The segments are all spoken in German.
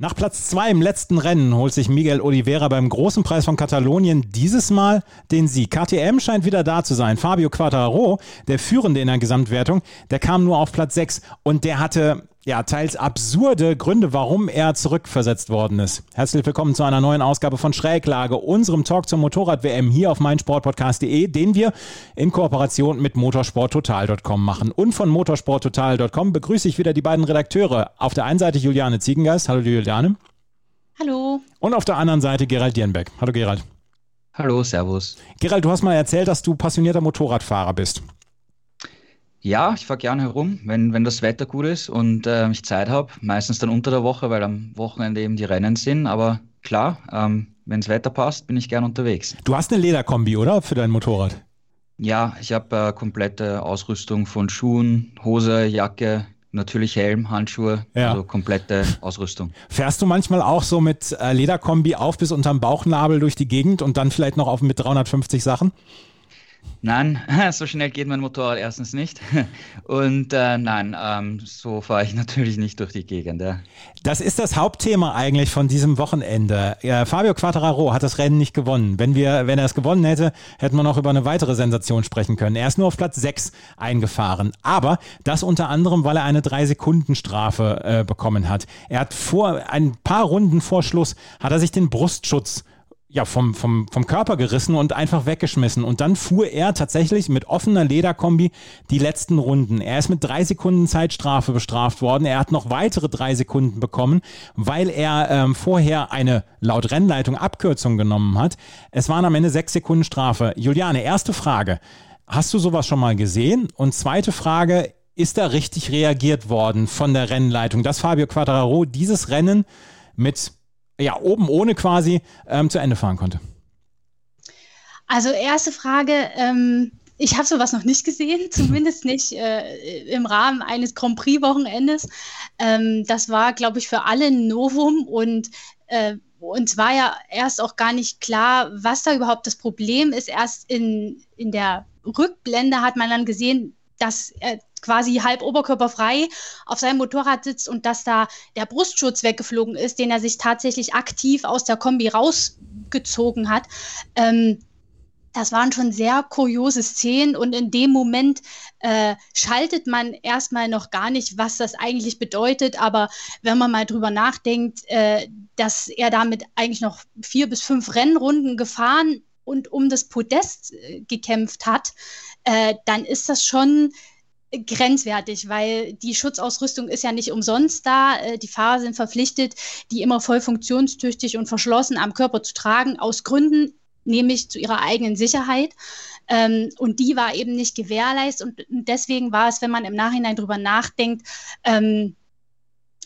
Nach Platz 2 im letzten Rennen holt sich Miguel Oliveira beim großen Preis von Katalonien dieses Mal den Sieg. KTM scheint wieder da zu sein. Fabio Quattararo, der Führende in der Gesamtwertung, der kam nur auf Platz 6 und der hatte ja, teils absurde Gründe, warum er zurückversetzt worden ist. Herzlich willkommen zu einer neuen Ausgabe von Schräglage, unserem Talk zur Motorrad-WM hier auf meinsportpodcast.de, den wir in Kooperation mit motorsporttotal.com machen. Und von motorsporttotal.com begrüße ich wieder die beiden Redakteure. Auf der einen Seite Juliane Ziegengeist. Hallo Juliane. Hallo. Und auf der anderen Seite Gerald Dierenbeck. Hallo Gerald. Hallo, Servus. Gerald, du hast mal erzählt, dass du passionierter Motorradfahrer bist. Ja, ich fahre gerne herum, wenn, wenn das Wetter gut ist und äh, ich Zeit habe. Meistens dann unter der Woche, weil am Wochenende eben die Rennen sind. Aber klar, ähm, wenn das Wetter passt, bin ich gern unterwegs. Du hast eine Lederkombi, oder? Für dein Motorrad? Ja, ich habe äh, komplette Ausrüstung von Schuhen, Hose, Jacke, natürlich Helm, Handschuhe, ja. also komplette Ausrüstung. Fährst du manchmal auch so mit äh, Lederkombi auf bis unterm Bauchnabel durch die Gegend und dann vielleicht noch auf mit 350 Sachen? Nein, so schnell geht mein Motorrad erstens nicht. Und äh, nein, ähm, so fahre ich natürlich nicht durch die Gegend. Ja. Das ist das Hauptthema eigentlich von diesem Wochenende. Ja, Fabio Quattararo hat das Rennen nicht gewonnen. Wenn, wir, wenn er es gewonnen hätte, hätten wir noch über eine weitere Sensation sprechen können. Er ist nur auf Platz 6 eingefahren. Aber das unter anderem, weil er eine 3-Sekunden-Strafe äh, bekommen hat. Er hat vor ein paar Runden vor Schluss hat er sich den Brustschutz ja, vom, vom, vom Körper gerissen und einfach weggeschmissen. Und dann fuhr er tatsächlich mit offener Lederkombi die letzten Runden. Er ist mit drei Sekunden Zeitstrafe bestraft worden. Er hat noch weitere drei Sekunden bekommen, weil er ähm, vorher eine laut Rennleitung Abkürzung genommen hat. Es waren am Ende sechs Sekunden Strafe. Juliane, erste Frage. Hast du sowas schon mal gesehen? Und zweite Frage, ist da richtig reagiert worden von der Rennleitung, dass Fabio Quadraro dieses Rennen mit ja, oben ohne quasi ähm, zu Ende fahren konnte? Also erste Frage, ähm, ich habe sowas noch nicht gesehen, zumindest nicht äh, im Rahmen eines Grand Prix-Wochenendes. Ähm, das war, glaube ich, für alle ein Novum und äh, uns war ja erst auch gar nicht klar, was da überhaupt das Problem ist. Erst in, in der Rückblende hat man dann gesehen, dass er quasi halb oberkörperfrei auf seinem Motorrad sitzt und dass da der Brustschutz weggeflogen ist, den er sich tatsächlich aktiv aus der Kombi rausgezogen hat. Ähm, das waren schon sehr kuriose Szenen und in dem Moment äh, schaltet man erstmal noch gar nicht, was das eigentlich bedeutet. Aber wenn man mal drüber nachdenkt, äh, dass er damit eigentlich noch vier bis fünf Rennrunden gefahren und um das Podest äh, gekämpft hat, äh, dann ist das schon grenzwertig, weil die Schutzausrüstung ist ja nicht umsonst da. Äh, die Fahrer sind verpflichtet, die immer voll funktionstüchtig und verschlossen am Körper zu tragen, aus Gründen, nämlich zu ihrer eigenen Sicherheit. Ähm, und die war eben nicht gewährleistet. Und deswegen war es, wenn man im Nachhinein drüber nachdenkt, ähm,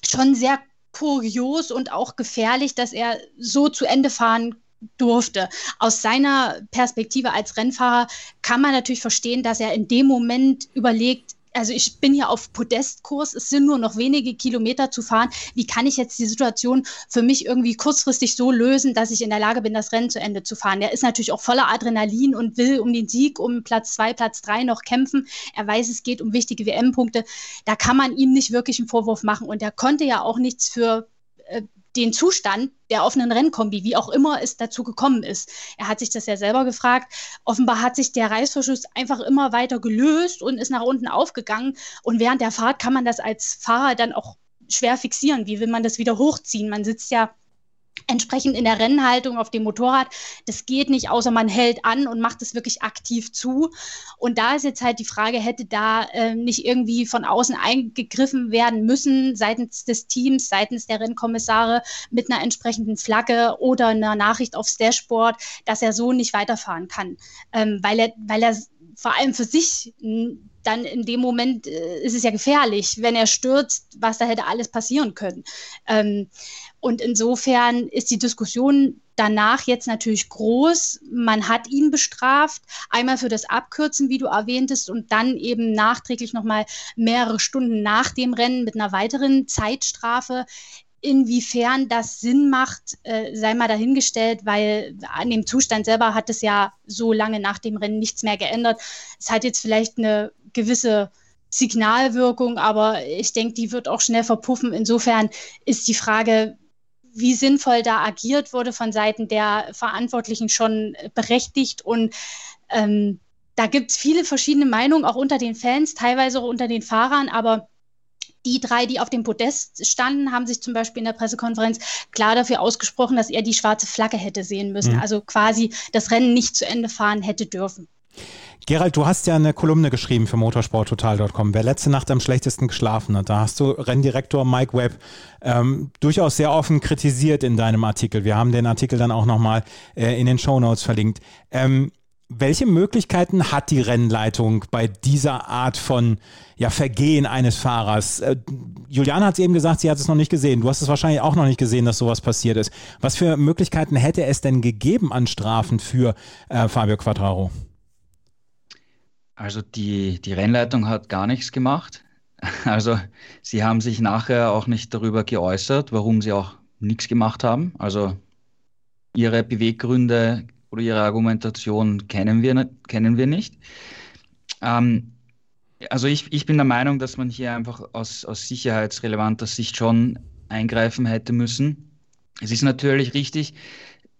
schon sehr kurios und auch gefährlich, dass er so zu Ende fahren durfte. Aus seiner Perspektive als Rennfahrer kann man natürlich verstehen, dass er in dem Moment überlegt, also ich bin hier auf Podestkurs, es sind nur noch wenige Kilometer zu fahren. Wie kann ich jetzt die Situation für mich irgendwie kurzfristig so lösen, dass ich in der Lage bin, das Rennen zu Ende zu fahren? Er ist natürlich auch voller Adrenalin und will um den Sieg, um Platz zwei, Platz drei noch kämpfen. Er weiß, es geht um wichtige WM-Punkte. Da kann man ihm nicht wirklich einen Vorwurf machen. Und er konnte ja auch nichts für den Zustand der offenen Rennkombi, wie auch immer es dazu gekommen ist. Er hat sich das ja selber gefragt. Offenbar hat sich der Reißverschluss einfach immer weiter gelöst und ist nach unten aufgegangen. Und während der Fahrt kann man das als Fahrer dann auch schwer fixieren. Wie will man das wieder hochziehen? Man sitzt ja entsprechend in der Rennhaltung auf dem Motorrad. Das geht nicht, außer man hält an und macht es wirklich aktiv zu. Und da ist jetzt halt die Frage, hätte da äh, nicht irgendwie von außen eingegriffen werden müssen, seitens des Teams, seitens der Rennkommissare mit einer entsprechenden Flagge oder einer Nachricht aufs Dashboard, dass er so nicht weiterfahren kann, ähm, weil er, weil er vor allem für sich dann in dem Moment äh, ist es ja gefährlich, wenn er stürzt, was da hätte alles passieren können. Ähm, und insofern ist die Diskussion danach jetzt natürlich groß. Man hat ihn bestraft, einmal für das Abkürzen, wie du erwähntest, und dann eben nachträglich nochmal mehrere Stunden nach dem Rennen mit einer weiteren Zeitstrafe. Inwiefern das Sinn macht, äh, sei mal dahingestellt, weil an dem Zustand selber hat es ja so lange nach dem Rennen nichts mehr geändert. Es hat jetzt vielleicht eine gewisse Signalwirkung, aber ich denke, die wird auch schnell verpuffen. Insofern ist die Frage, wie sinnvoll da agiert wurde von Seiten der Verantwortlichen schon berechtigt. Und ähm, da gibt es viele verschiedene Meinungen, auch unter den Fans, teilweise auch unter den Fahrern, aber die drei, die auf dem Podest standen, haben sich zum Beispiel in der Pressekonferenz klar dafür ausgesprochen, dass er die schwarze Flagge hätte sehen müssen. Mhm. Also quasi das Rennen nicht zu Ende fahren hätte dürfen. Gerald, du hast ja eine Kolumne geschrieben für motorsporttotal.com. Wer letzte Nacht am schlechtesten geschlafen hat, da hast du Renndirektor Mike Webb ähm, durchaus sehr offen kritisiert in deinem Artikel. Wir haben den Artikel dann auch nochmal äh, in den Show Notes verlinkt. Ähm, welche Möglichkeiten hat die Rennleitung bei dieser Art von ja, Vergehen eines Fahrers? Äh, Juliane hat es eben gesagt, sie hat es noch nicht gesehen. Du hast es wahrscheinlich auch noch nicht gesehen, dass sowas passiert ist. Was für Möglichkeiten hätte es denn gegeben an Strafen für äh, Fabio Quattraro? Also die, die Rennleitung hat gar nichts gemacht. Also sie haben sich nachher auch nicht darüber geäußert, warum sie auch nichts gemacht haben. Also ihre Beweggründe oder ihre Argumentation kennen wir, kennen wir nicht. Ähm, also ich, ich bin der Meinung, dass man hier einfach aus, aus sicherheitsrelevanter Sicht schon eingreifen hätte müssen. Es ist natürlich richtig,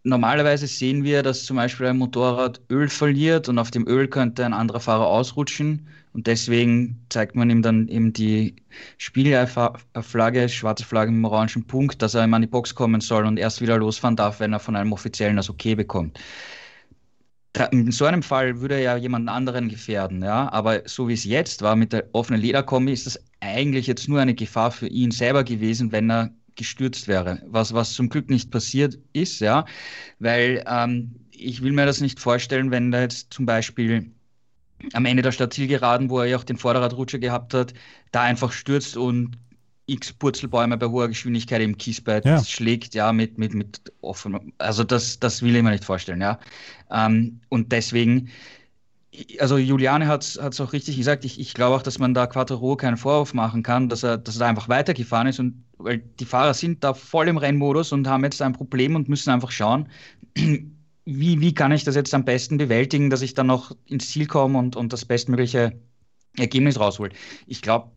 normalerweise sehen wir, dass zum Beispiel ein Motorrad Öl verliert und auf dem Öl könnte ein anderer Fahrer ausrutschen. Und deswegen zeigt man ihm dann eben die Spiegelflagge, schwarze Flagge mit dem orangen Punkt, dass er immer an die Box kommen soll und erst wieder losfahren darf, wenn er von einem Offiziellen das Okay bekommt. In so einem Fall würde er ja jemanden anderen gefährden, ja. Aber so wie es jetzt war mit der offenen Lederkombi, ist das eigentlich jetzt nur eine Gefahr für ihn selber gewesen, wenn er gestürzt wäre, was, was zum Glück nicht passiert ist, ja, weil ähm, ich will mir das nicht vorstellen, wenn da jetzt zum Beispiel am Ende der Stadtzielgeraden, wo er ja auch den Vorderradrutscher gehabt hat, da einfach stürzt und x Purzelbäume bei hoher Geschwindigkeit im Kiesbett ja. schlägt, ja, mit, mit, mit offen. Also das, das will ich mir nicht vorstellen, ja. Ähm, und deswegen also Juliane hat es auch richtig gesagt, ich, ich glaube auch, dass man da Quattro keinen Vorwurf machen kann, dass er, dass er einfach weitergefahren ist und weil die Fahrer sind da voll im Rennmodus und haben jetzt ein Problem und müssen einfach schauen, wie, wie kann ich das jetzt am besten bewältigen, dass ich dann noch ins Ziel komme und, und das bestmögliche Ergebnis raushole. Ich glaube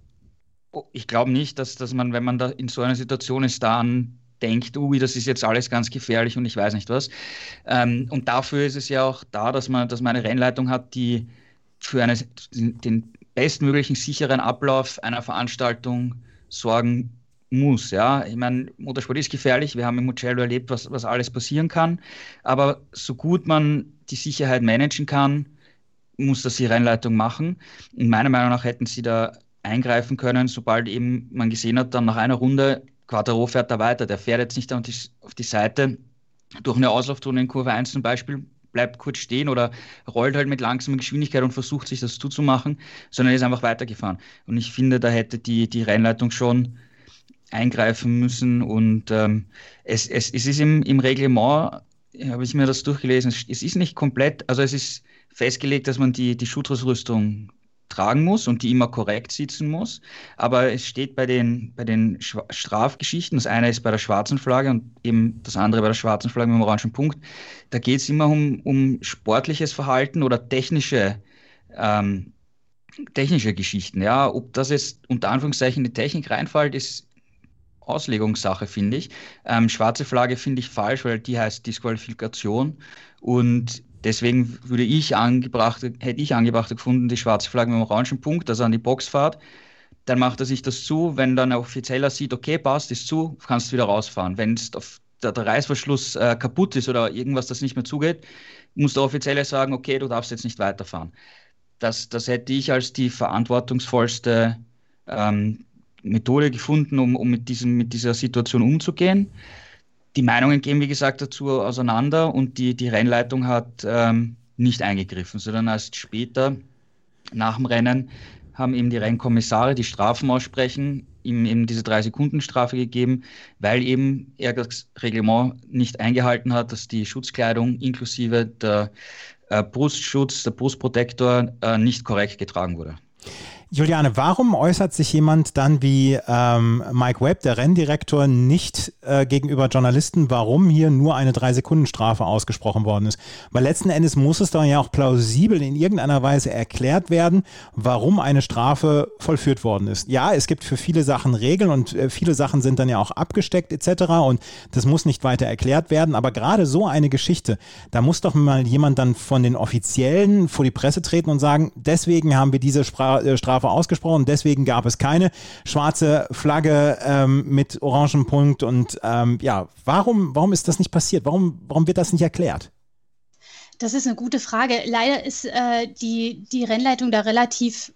ich glaube nicht, dass, dass man, wenn man da in so einer Situation ist, da an denkt, ui, das ist jetzt alles ganz gefährlich und ich weiß nicht was. Ähm, und dafür ist es ja auch da, dass man, dass man eine Rennleitung hat, die für eine, den bestmöglichen sicheren Ablauf einer Veranstaltung sorgen muss. Ja, ich meine, Motorsport ist gefährlich. Wir haben im Mugello erlebt, was, was alles passieren kann. Aber so gut man die Sicherheit managen kann, muss das die Rennleitung machen. Und meiner Meinung nach hätten sie da eingreifen können, sobald eben man gesehen hat, dann nach einer Runde, Quattro fährt da weiter, der fährt jetzt nicht auf die, auf die Seite durch eine Auslaufzone in Kurve 1 zum Beispiel, bleibt kurz stehen oder rollt halt mit langsamer Geschwindigkeit und versucht sich das zuzumachen, sondern ist einfach weitergefahren. Und ich finde, da hätte die, die Rennleitung schon eingreifen müssen und ähm, es, es, es ist im, im Reglement, habe ich mir das durchgelesen, es ist nicht komplett, also es ist festgelegt, dass man die, die Schutzrüstung tragen muss und die immer korrekt sitzen muss. Aber es steht bei den, bei den Strafgeschichten, das eine ist bei der schwarzen Flagge und eben das andere bei der schwarzen Flagge mit dem orangen Punkt, da geht es immer um, um sportliches Verhalten oder technische, ähm, technische Geschichten. Ja, ob das jetzt unter Anführungszeichen in die Technik reinfällt, ist Auslegungssache, finde ich. Ähm, schwarze Flagge finde ich falsch, weil die heißt Disqualifikation und Deswegen würde ich angebracht, hätte ich angebracht gefunden, die schwarze Flagge mit dem orangen Punkt, also an die Box fahrt. Dann macht er sich das zu. Wenn dann ein Offizieller sieht, okay, passt, ist zu, kannst du wieder rausfahren. Wenn der, der Reißverschluss äh, kaputt ist oder irgendwas, das nicht mehr zugeht, muss der Offizielle sagen, okay, du darfst jetzt nicht weiterfahren. Das, das hätte ich als die verantwortungsvollste ähm, Methode gefunden, um, um mit, diesem, mit dieser Situation umzugehen die Meinungen gehen, wie gesagt, dazu auseinander und die, die Rennleitung hat ähm, nicht eingegriffen, sondern erst später nach dem Rennen haben eben die Rennkommissare, die Strafen aussprechen, ihm eben diese drei Sekunden Strafe gegeben, weil eben er das Reglement nicht eingehalten hat, dass die Schutzkleidung inklusive der äh, Brustschutz, der Brustprotektor äh, nicht korrekt getragen wurde. Juliane, warum äußert sich jemand dann wie ähm, Mike Webb, der Renndirektor, nicht äh, gegenüber Journalisten, warum hier nur eine Drei-Sekunden-Strafe ausgesprochen worden ist? Weil letzten Endes muss es doch ja auch plausibel in irgendeiner Weise erklärt werden, warum eine Strafe vollführt worden ist. Ja, es gibt für viele Sachen Regeln und äh, viele Sachen sind dann ja auch abgesteckt etc. und das muss nicht weiter erklärt werden. Aber gerade so eine Geschichte, da muss doch mal jemand dann von den Offiziellen vor die Presse treten und sagen, deswegen haben wir diese Spra äh, Strafe Strafe ausgesprochen. Deswegen gab es keine schwarze Flagge ähm, mit orangen Punkt. Und ähm, ja, warum, warum ist das nicht passiert? Warum, warum wird das nicht erklärt? Das ist eine gute Frage. Leider ist äh, die, die Rennleitung da relativ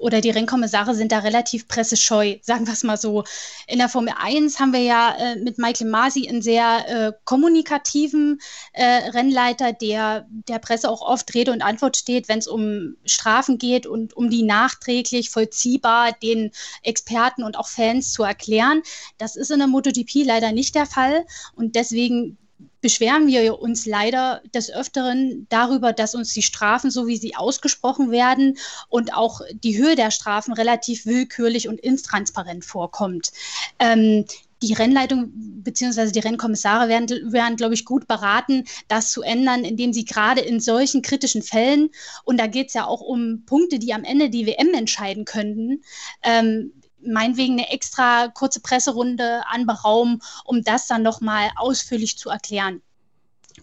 oder die Rennkommissare sind da relativ pressescheu, sagen wir es mal so. In der Formel 1 haben wir ja äh, mit Michael Masi einen sehr äh, kommunikativen äh, Rennleiter, der der Presse auch oft Rede und Antwort steht, wenn es um Strafen geht und um die nachträglich vollziehbar den Experten und auch Fans zu erklären. Das ist in der MotoGP leider nicht der Fall und deswegen beschweren wir uns leider des Öfteren darüber, dass uns die Strafen, so wie sie ausgesprochen werden und auch die Höhe der Strafen relativ willkürlich und intransparent vorkommt. Ähm, die Rennleitung bzw. die Rennkommissare werden, werden, glaube ich, gut beraten, das zu ändern, indem sie gerade in solchen kritischen Fällen, und da geht es ja auch um Punkte, die am Ende die WM entscheiden könnten, ähm, meinetwegen eine extra kurze Presserunde anberaumen, um das dann nochmal ausführlich zu erklären.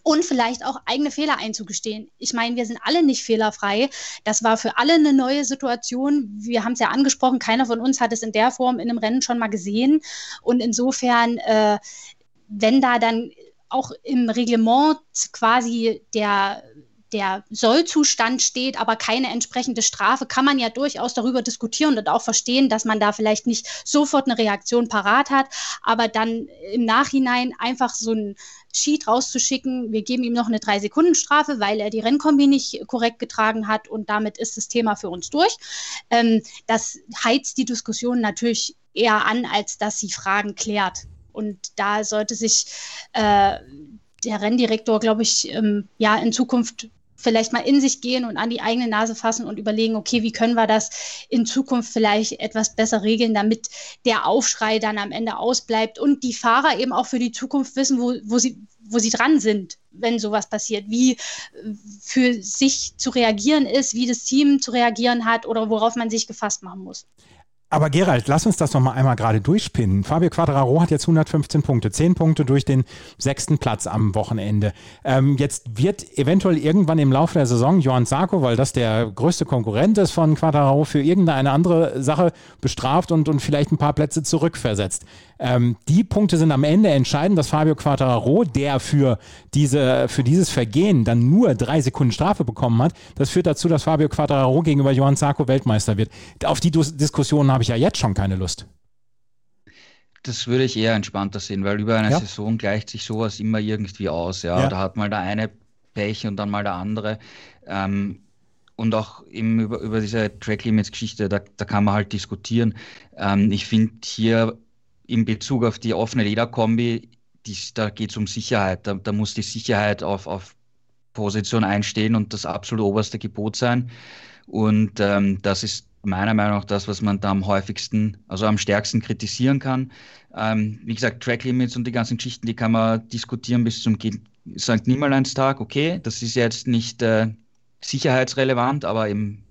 Und vielleicht auch eigene Fehler einzugestehen. Ich meine, wir sind alle nicht fehlerfrei. Das war für alle eine neue Situation. Wir haben es ja angesprochen, keiner von uns hat es in der Form in einem Rennen schon mal gesehen. Und insofern, äh, wenn da dann auch im Reglement quasi der der Sollzustand steht, aber keine entsprechende Strafe, kann man ja durchaus darüber diskutieren und auch verstehen, dass man da vielleicht nicht sofort eine Reaktion parat hat, aber dann im Nachhinein einfach so ein Sheet rauszuschicken, wir geben ihm noch eine Drei-Sekunden-Strafe, weil er die Rennkombi nicht korrekt getragen hat und damit ist das Thema für uns durch. Ähm, das heizt die Diskussion natürlich eher an, als dass sie Fragen klärt. Und da sollte sich äh, der Renndirektor, glaube ich, ähm, ja in Zukunft vielleicht mal in sich gehen und an die eigene Nase fassen und überlegen, okay, wie können wir das in Zukunft vielleicht etwas besser regeln, damit der Aufschrei dann am Ende ausbleibt und die Fahrer eben auch für die Zukunft wissen, wo, wo, sie, wo sie dran sind, wenn sowas passiert, wie für sich zu reagieren ist, wie das Team zu reagieren hat oder worauf man sich gefasst machen muss. Aber Gerald, lass uns das noch mal einmal gerade durchspinnen. Fabio Quadraro hat jetzt 115 Punkte, 10 Punkte durch den sechsten Platz am Wochenende. Ähm, jetzt wird eventuell irgendwann im Laufe der Saison Johann Sarko, weil das der größte Konkurrent ist von Quadraro, für irgendeine andere Sache bestraft und, und vielleicht ein paar Plätze zurückversetzt. Ähm, die Punkte sind am Ende entscheidend, dass Fabio Quattararo, der für, diese, für dieses Vergehen dann nur drei Sekunden Strafe bekommen hat, das führt dazu, dass Fabio Quattararo gegenüber Johann Zarco Weltmeister wird. Auf die Diskussion habe ich ja jetzt schon keine Lust. Das würde ich eher entspannter sehen, weil über eine ja. Saison gleicht sich sowas immer irgendwie aus. Ja? ja. Da hat mal der eine Pech und dann mal der andere. Ähm, und auch eben über, über diese Track Limits Geschichte, da, da kann man halt diskutieren. Ähm, ich finde hier in Bezug auf die offene Lederkombi, die, da geht es um Sicherheit. Da, da, muss die Sicherheit auf, auf Position einstehen und das absolut oberste Gebot sein. Und ähm, das ist meiner Meinung nach das, was man da am häufigsten, also am stärksten kritisieren kann. Ähm, wie gesagt, Track Limits und die ganzen Geschichten, die kann man diskutieren bis zum St. Nimmerleinstag. Okay, das ist jetzt nicht äh, sicherheitsrelevant, aber eben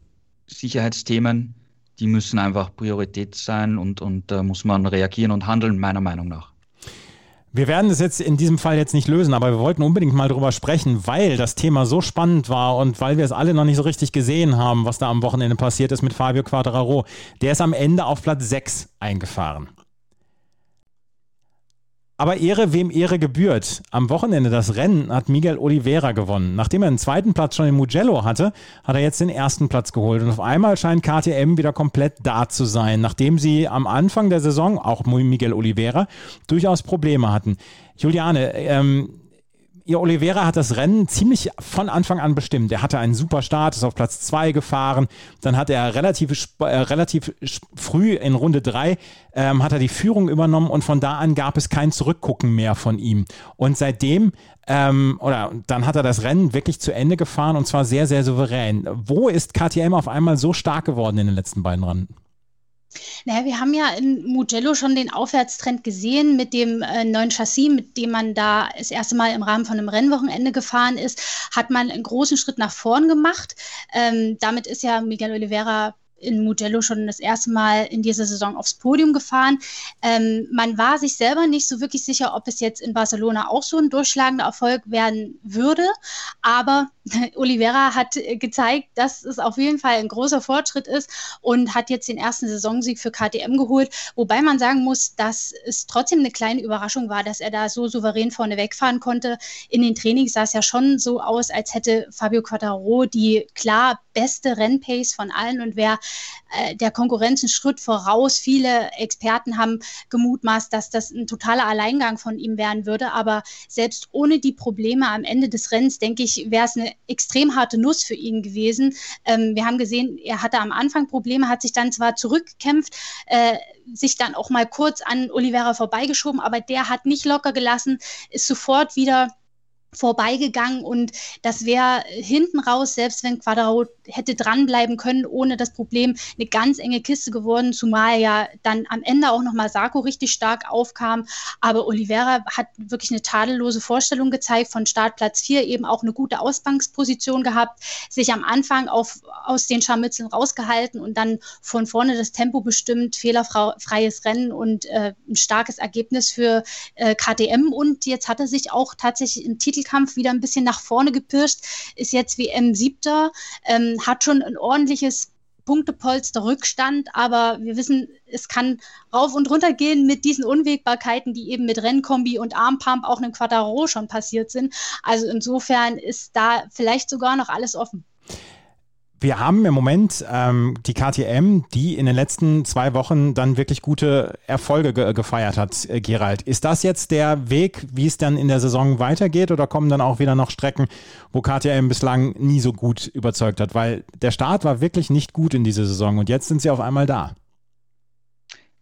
Sicherheitsthemen die müssen einfach Priorität sein und, und da äh, muss man reagieren und handeln, meiner Meinung nach. Wir werden es jetzt in diesem Fall jetzt nicht lösen, aber wir wollten unbedingt mal drüber sprechen, weil das Thema so spannend war und weil wir es alle noch nicht so richtig gesehen haben, was da am Wochenende passiert ist mit Fabio Quadraro. Der ist am Ende auf Platz 6 eingefahren. Aber Ehre, wem Ehre gebührt. Am Wochenende das Rennen hat Miguel Oliveira gewonnen. Nachdem er den zweiten Platz schon in Mugello hatte, hat er jetzt den ersten Platz geholt. Und auf einmal scheint KTM wieder komplett da zu sein, nachdem sie am Anfang der Saison, auch Miguel Oliveira, durchaus Probleme hatten. Juliane, ähm, ihr Oliveira hat das Rennen ziemlich von Anfang an bestimmt. Er hatte einen super Start, ist auf Platz 2 gefahren. Dann hat er relativ, äh, relativ früh in Runde 3 ähm, hat er die Führung übernommen und von da an gab es kein Zurückgucken mehr von ihm. Und seitdem ähm, oder dann hat er das Rennen wirklich zu Ende gefahren und zwar sehr, sehr souverän. Wo ist KTM auf einmal so stark geworden in den letzten beiden Rennen? Naja, wir haben ja in Mugello schon den Aufwärtstrend gesehen mit dem äh, neuen Chassis, mit dem man da das erste Mal im Rahmen von einem Rennwochenende gefahren ist, hat man einen großen Schritt nach vorn gemacht. Ähm, damit ist ja Miguel Oliveira in Mugello schon das erste Mal in dieser Saison aufs Podium gefahren. Ähm, man war sich selber nicht so wirklich sicher, ob es jetzt in Barcelona auch so ein durchschlagender Erfolg werden würde. Aber Oliveira hat gezeigt, dass es auf jeden Fall ein großer Fortschritt ist und hat jetzt den ersten Saisonsieg für KTM geholt. Wobei man sagen muss, dass es trotzdem eine kleine Überraschung war, dass er da so souverän vorne wegfahren konnte. In den Trainings sah es ja schon so aus, als hätte Fabio Quattaro die klar beste Rennpace von allen und wäre äh, der Konkurrenz einen Schritt voraus. Viele Experten haben gemutmaßt, dass das ein totaler Alleingang von ihm werden würde. Aber selbst ohne die Probleme am Ende des Rennens, denke ich, wäre es eine extrem harte Nuss für ihn gewesen. Ähm, wir haben gesehen, er hatte am Anfang Probleme, hat sich dann zwar zurückgekämpft, äh, sich dann auch mal kurz an Oliveira vorbeigeschoben, aber der hat nicht locker gelassen, ist sofort wieder vorbeigegangen und das wäre hinten raus, selbst wenn Quadraro hätte dranbleiben können, ohne das Problem, eine ganz enge Kiste geworden, zumal ja dann am Ende auch nochmal Sarko richtig stark aufkam. Aber Oliveira hat wirklich eine tadellose Vorstellung gezeigt, von Startplatz 4 eben auch eine gute Ausgangsposition gehabt, sich am Anfang auf, aus den Scharmützeln rausgehalten und dann von vorne das Tempo bestimmt, fehlerfreies Rennen und äh, ein starkes Ergebnis für äh, KTM und jetzt hat er sich auch tatsächlich im Titel Titelkampf wieder ein bisschen nach vorne gepirscht, ist jetzt WM siebter, ähm, hat schon ein ordentliches Punktepolster Rückstand, aber wir wissen, es kann rauf und runter gehen mit diesen Unwägbarkeiten, die eben mit Rennkombi und Armpump auch einem Quattaro schon passiert sind. Also insofern ist da vielleicht sogar noch alles offen wir haben im Moment ähm, die KTM, die in den letzten zwei Wochen dann wirklich gute Erfolge ge gefeiert hat, äh, Gerald. Ist das jetzt der Weg, wie es dann in der Saison weitergeht oder kommen dann auch wieder noch Strecken, wo KTM bislang nie so gut überzeugt hat? Weil der Start war wirklich nicht gut in dieser Saison und jetzt sind sie auf einmal da.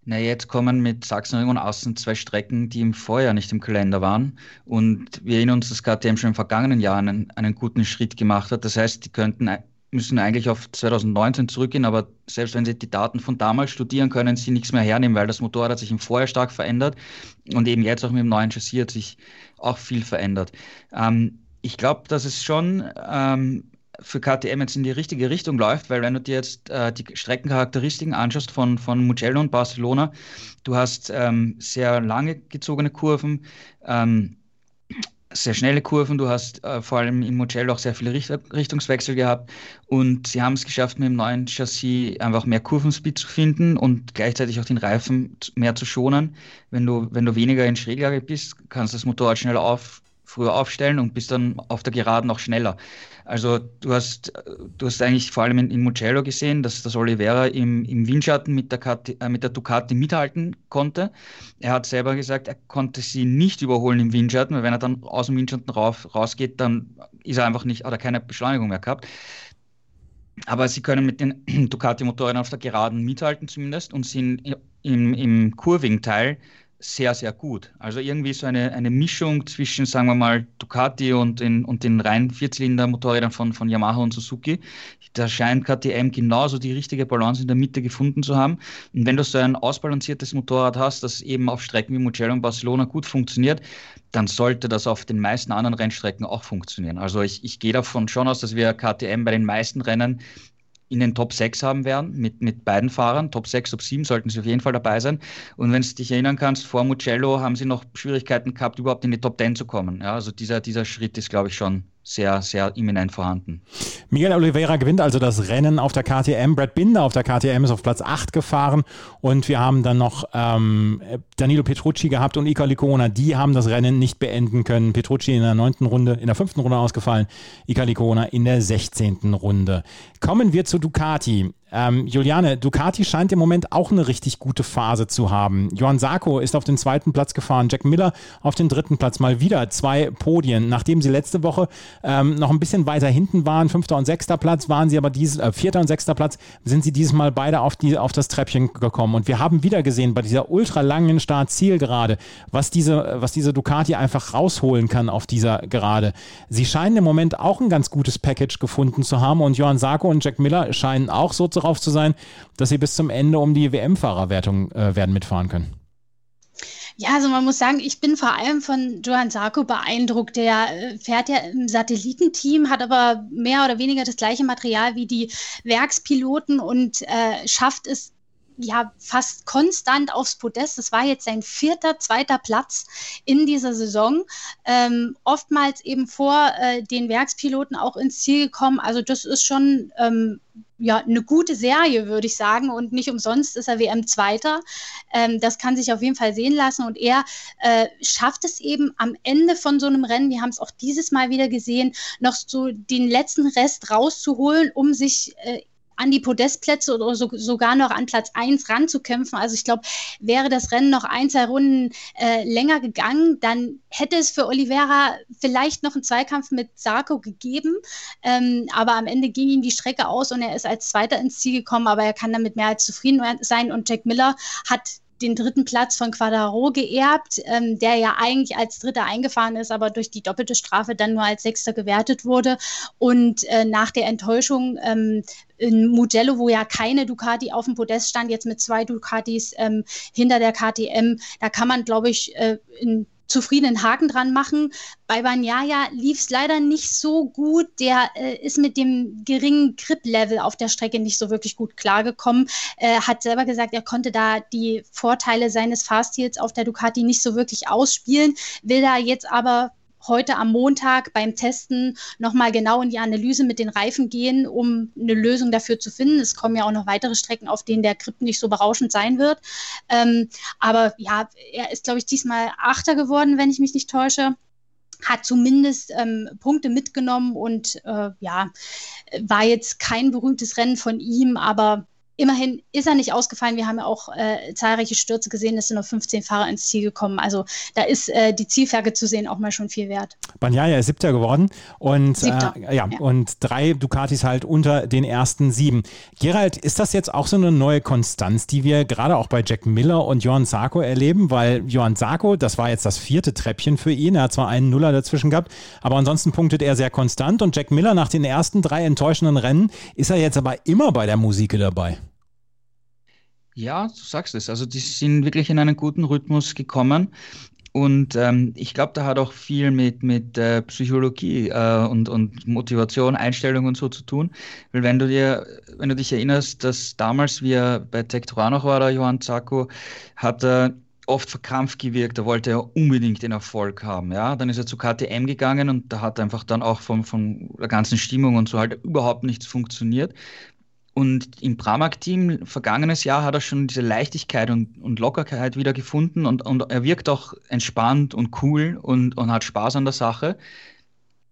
Na, jetzt kommen mit Sachsenring und Außen zwei Strecken, die im Vorjahr nicht im Kalender waren. Und wir erinnern uns, dass KTM schon im vergangenen Jahr einen, einen guten Schritt gemacht hat. Das heißt, die könnten müssen eigentlich auf 2019 zurückgehen, aber selbst wenn Sie die Daten von damals studieren, können Sie nichts mehr hernehmen, weil das Motorrad hat sich im Vorjahr stark verändert und eben jetzt auch mit dem neuen Chassis hat sich auch viel verändert. Ähm, ich glaube, dass es schon ähm, für KTM jetzt in die richtige Richtung läuft, weil wenn du dir jetzt äh, die Streckencharakteristiken anschaust von, von Mugello und Barcelona, du hast ähm, sehr lange gezogene Kurven, ähm, sehr schnelle Kurven, du hast äh, vor allem im Mugello auch sehr viele Richt Richtungswechsel gehabt und sie haben es geschafft, mit dem neuen Chassis einfach mehr Kurvenspeed zu finden und gleichzeitig auch den Reifen mehr zu schonen. Wenn du, wenn du weniger in Schräglage bist, kannst du das Motorrad schneller auf, früher aufstellen und bist dann auf der Geraden noch schneller. Also du hast, du hast eigentlich vor allem in, in Mugello gesehen, dass das Oliveira im, im Windschatten mit der, Kati, äh, mit der Ducati mithalten konnte. Er hat selber gesagt, er konnte sie nicht überholen im Windschatten, weil wenn er dann aus dem Windschatten rauf, rausgeht, dann ist er einfach nicht, hat er keine Beschleunigung mehr gehabt. Aber sie können mit den Ducati-Motoren auf der Geraden mithalten zumindest und sind im, im Kurving-Teil sehr, sehr gut. Also irgendwie so eine, eine Mischung zwischen, sagen wir mal, Ducati und den, und den reinen Vierzylinder-Motorrädern von, von Yamaha und Suzuki. Da scheint KTM genauso die richtige Balance in der Mitte gefunden zu haben. Und wenn du so ein ausbalanciertes Motorrad hast, das eben auf Strecken wie Mugello und Barcelona gut funktioniert, dann sollte das auf den meisten anderen Rennstrecken auch funktionieren. Also ich, ich gehe davon schon aus, dass wir KTM bei den meisten Rennen in den Top 6 haben werden mit, mit beiden Fahrern. Top 6, Top 7 sollten sie auf jeden Fall dabei sein. Und wenn du dich erinnern kannst, vor Mugello haben sie noch Schwierigkeiten gehabt, überhaupt in die Top 10 zu kommen. Ja, also dieser, dieser Schritt ist, glaube ich, schon sehr, sehr imminent vorhanden. Miguel Oliveira gewinnt also das Rennen auf der KTM. Brad Binder auf der KTM ist auf Platz 8 gefahren und wir haben dann noch ähm, Danilo Petrucci gehabt und Ika Licona. Die haben das Rennen nicht beenden können. Petrucci in der neunten Runde, in der fünften Runde ausgefallen, Ika Licona in der sechzehnten Runde. Kommen wir zu Ducati. Ähm, Juliane, Ducati scheint im Moment auch eine richtig gute Phase zu haben. Johann Sarko ist auf den zweiten Platz gefahren, Jack Miller auf den dritten Platz. Mal wieder zwei Podien. Nachdem sie letzte Woche ähm, noch ein bisschen weiter hinten waren, fünfter und sechster Platz, waren sie aber dieses, äh, vierter und sechster Platz, sind sie dieses Mal beide auf, die, auf das Treppchen gekommen. Und wir haben wieder gesehen bei dieser ultra langen Start-Ziel-Gerade, was diese, was diese Ducati einfach rausholen kann auf dieser Gerade. Sie scheinen im Moment auch ein ganz gutes Package gefunden zu haben und Johann Sarko und Jack Miller scheinen auch so drauf zu sein, dass sie bis zum Ende um die WM-Fahrerwertung äh, werden mitfahren können. Ja, also man muss sagen, ich bin vor allem von Johann Sarko beeindruckt. Der äh, fährt ja im Satellitenteam, hat aber mehr oder weniger das gleiche Material wie die Werkspiloten und äh, schafft es ja fast konstant aufs Podest. Das war jetzt sein vierter, zweiter Platz in dieser Saison. Ähm, oftmals eben vor äh, den Werkspiloten auch ins Ziel gekommen. Also das ist schon ähm, ja, eine gute Serie, würde ich sagen. Und nicht umsonst ist er WM-Zweiter. Ähm, das kann sich auf jeden Fall sehen lassen. Und er äh, schafft es eben am Ende von so einem Rennen, wir haben es auch dieses Mal wieder gesehen, noch so den letzten Rest rauszuholen, um sich äh, an die Podestplätze oder so, sogar noch an Platz 1 ranzukämpfen. Also ich glaube, wäre das Rennen noch ein, zwei Runden äh, länger gegangen, dann hätte es für Oliveira vielleicht noch einen Zweikampf mit Sarko gegeben. Ähm, aber am Ende ging ihm die Strecke aus und er ist als Zweiter ins Ziel gekommen, aber er kann damit mehr als zufrieden sein. Und Jack Miller hat den dritten Platz von Quadaro geerbt, ähm, der ja eigentlich als Dritter eingefahren ist, aber durch die doppelte Strafe dann nur als Sechster gewertet wurde. Und äh, nach der Enttäuschung ähm, in Mugello, wo ja keine Ducati auf dem Podest stand, jetzt mit zwei Ducatis ähm, hinter der KTM, da kann man, glaube ich, äh, in zufriedenen Haken dran machen. Bei Banyaya lief es leider nicht so gut. Der äh, ist mit dem geringen Grip-Level auf der Strecke nicht so wirklich gut klargekommen. Äh, hat selber gesagt, er konnte da die Vorteile seines Fahrstils auf der Ducati nicht so wirklich ausspielen, will da jetzt aber heute am Montag beim Testen nochmal genau in die Analyse mit den Reifen gehen, um eine Lösung dafür zu finden. Es kommen ja auch noch weitere Strecken, auf denen der Grip nicht so berauschend sein wird. Ähm, aber ja, er ist, glaube ich, diesmal Achter geworden, wenn ich mich nicht täusche hat zumindest ähm, Punkte mitgenommen und äh, ja, war jetzt kein berühmtes Rennen von ihm, aber Immerhin ist er nicht ausgefallen. Wir haben ja auch äh, zahlreiche Stürze gesehen. Es sind noch 15 Fahrer ins Ziel gekommen. Also da ist äh, die Zielflagge zu sehen auch mal schon viel wert. Banyaya ist siebter geworden und, äh, ja, ja, und drei Ducatis halt unter den ersten sieben. Gerald, ist das jetzt auch so eine neue Konstanz, die wir gerade auch bei Jack Miller und Johann Sarko erleben? Weil Johann Sarko, das war jetzt das vierte Treppchen für ihn. Er hat zwar einen Nuller dazwischen gehabt, aber ansonsten punktet er sehr konstant. Und Jack Miller nach den ersten drei enttäuschenden Rennen ist er jetzt aber immer bei der Musik dabei. Ja, du sagst es. Also die sind wirklich in einen guten Rhythmus gekommen. Und ähm, ich glaube, da hat auch viel mit, mit äh, Psychologie äh, und, und Motivation, Einstellung und so zu tun. Weil wenn du dir, wenn du dich erinnerst, dass damals, wie er bei Tektora noch war, der Johann Zacko, hat er oft verkrampft gewirkt, da wollte er unbedingt den Erfolg haben. Ja? Dann ist er zu KTM gegangen und da hat einfach dann auch von, von der ganzen Stimmung und so halt überhaupt nichts funktioniert. Und im Pramac-Team vergangenes Jahr hat er schon diese Leichtigkeit und, und Lockerheit wieder gefunden und, und er wirkt auch entspannt und cool und, und hat Spaß an der Sache.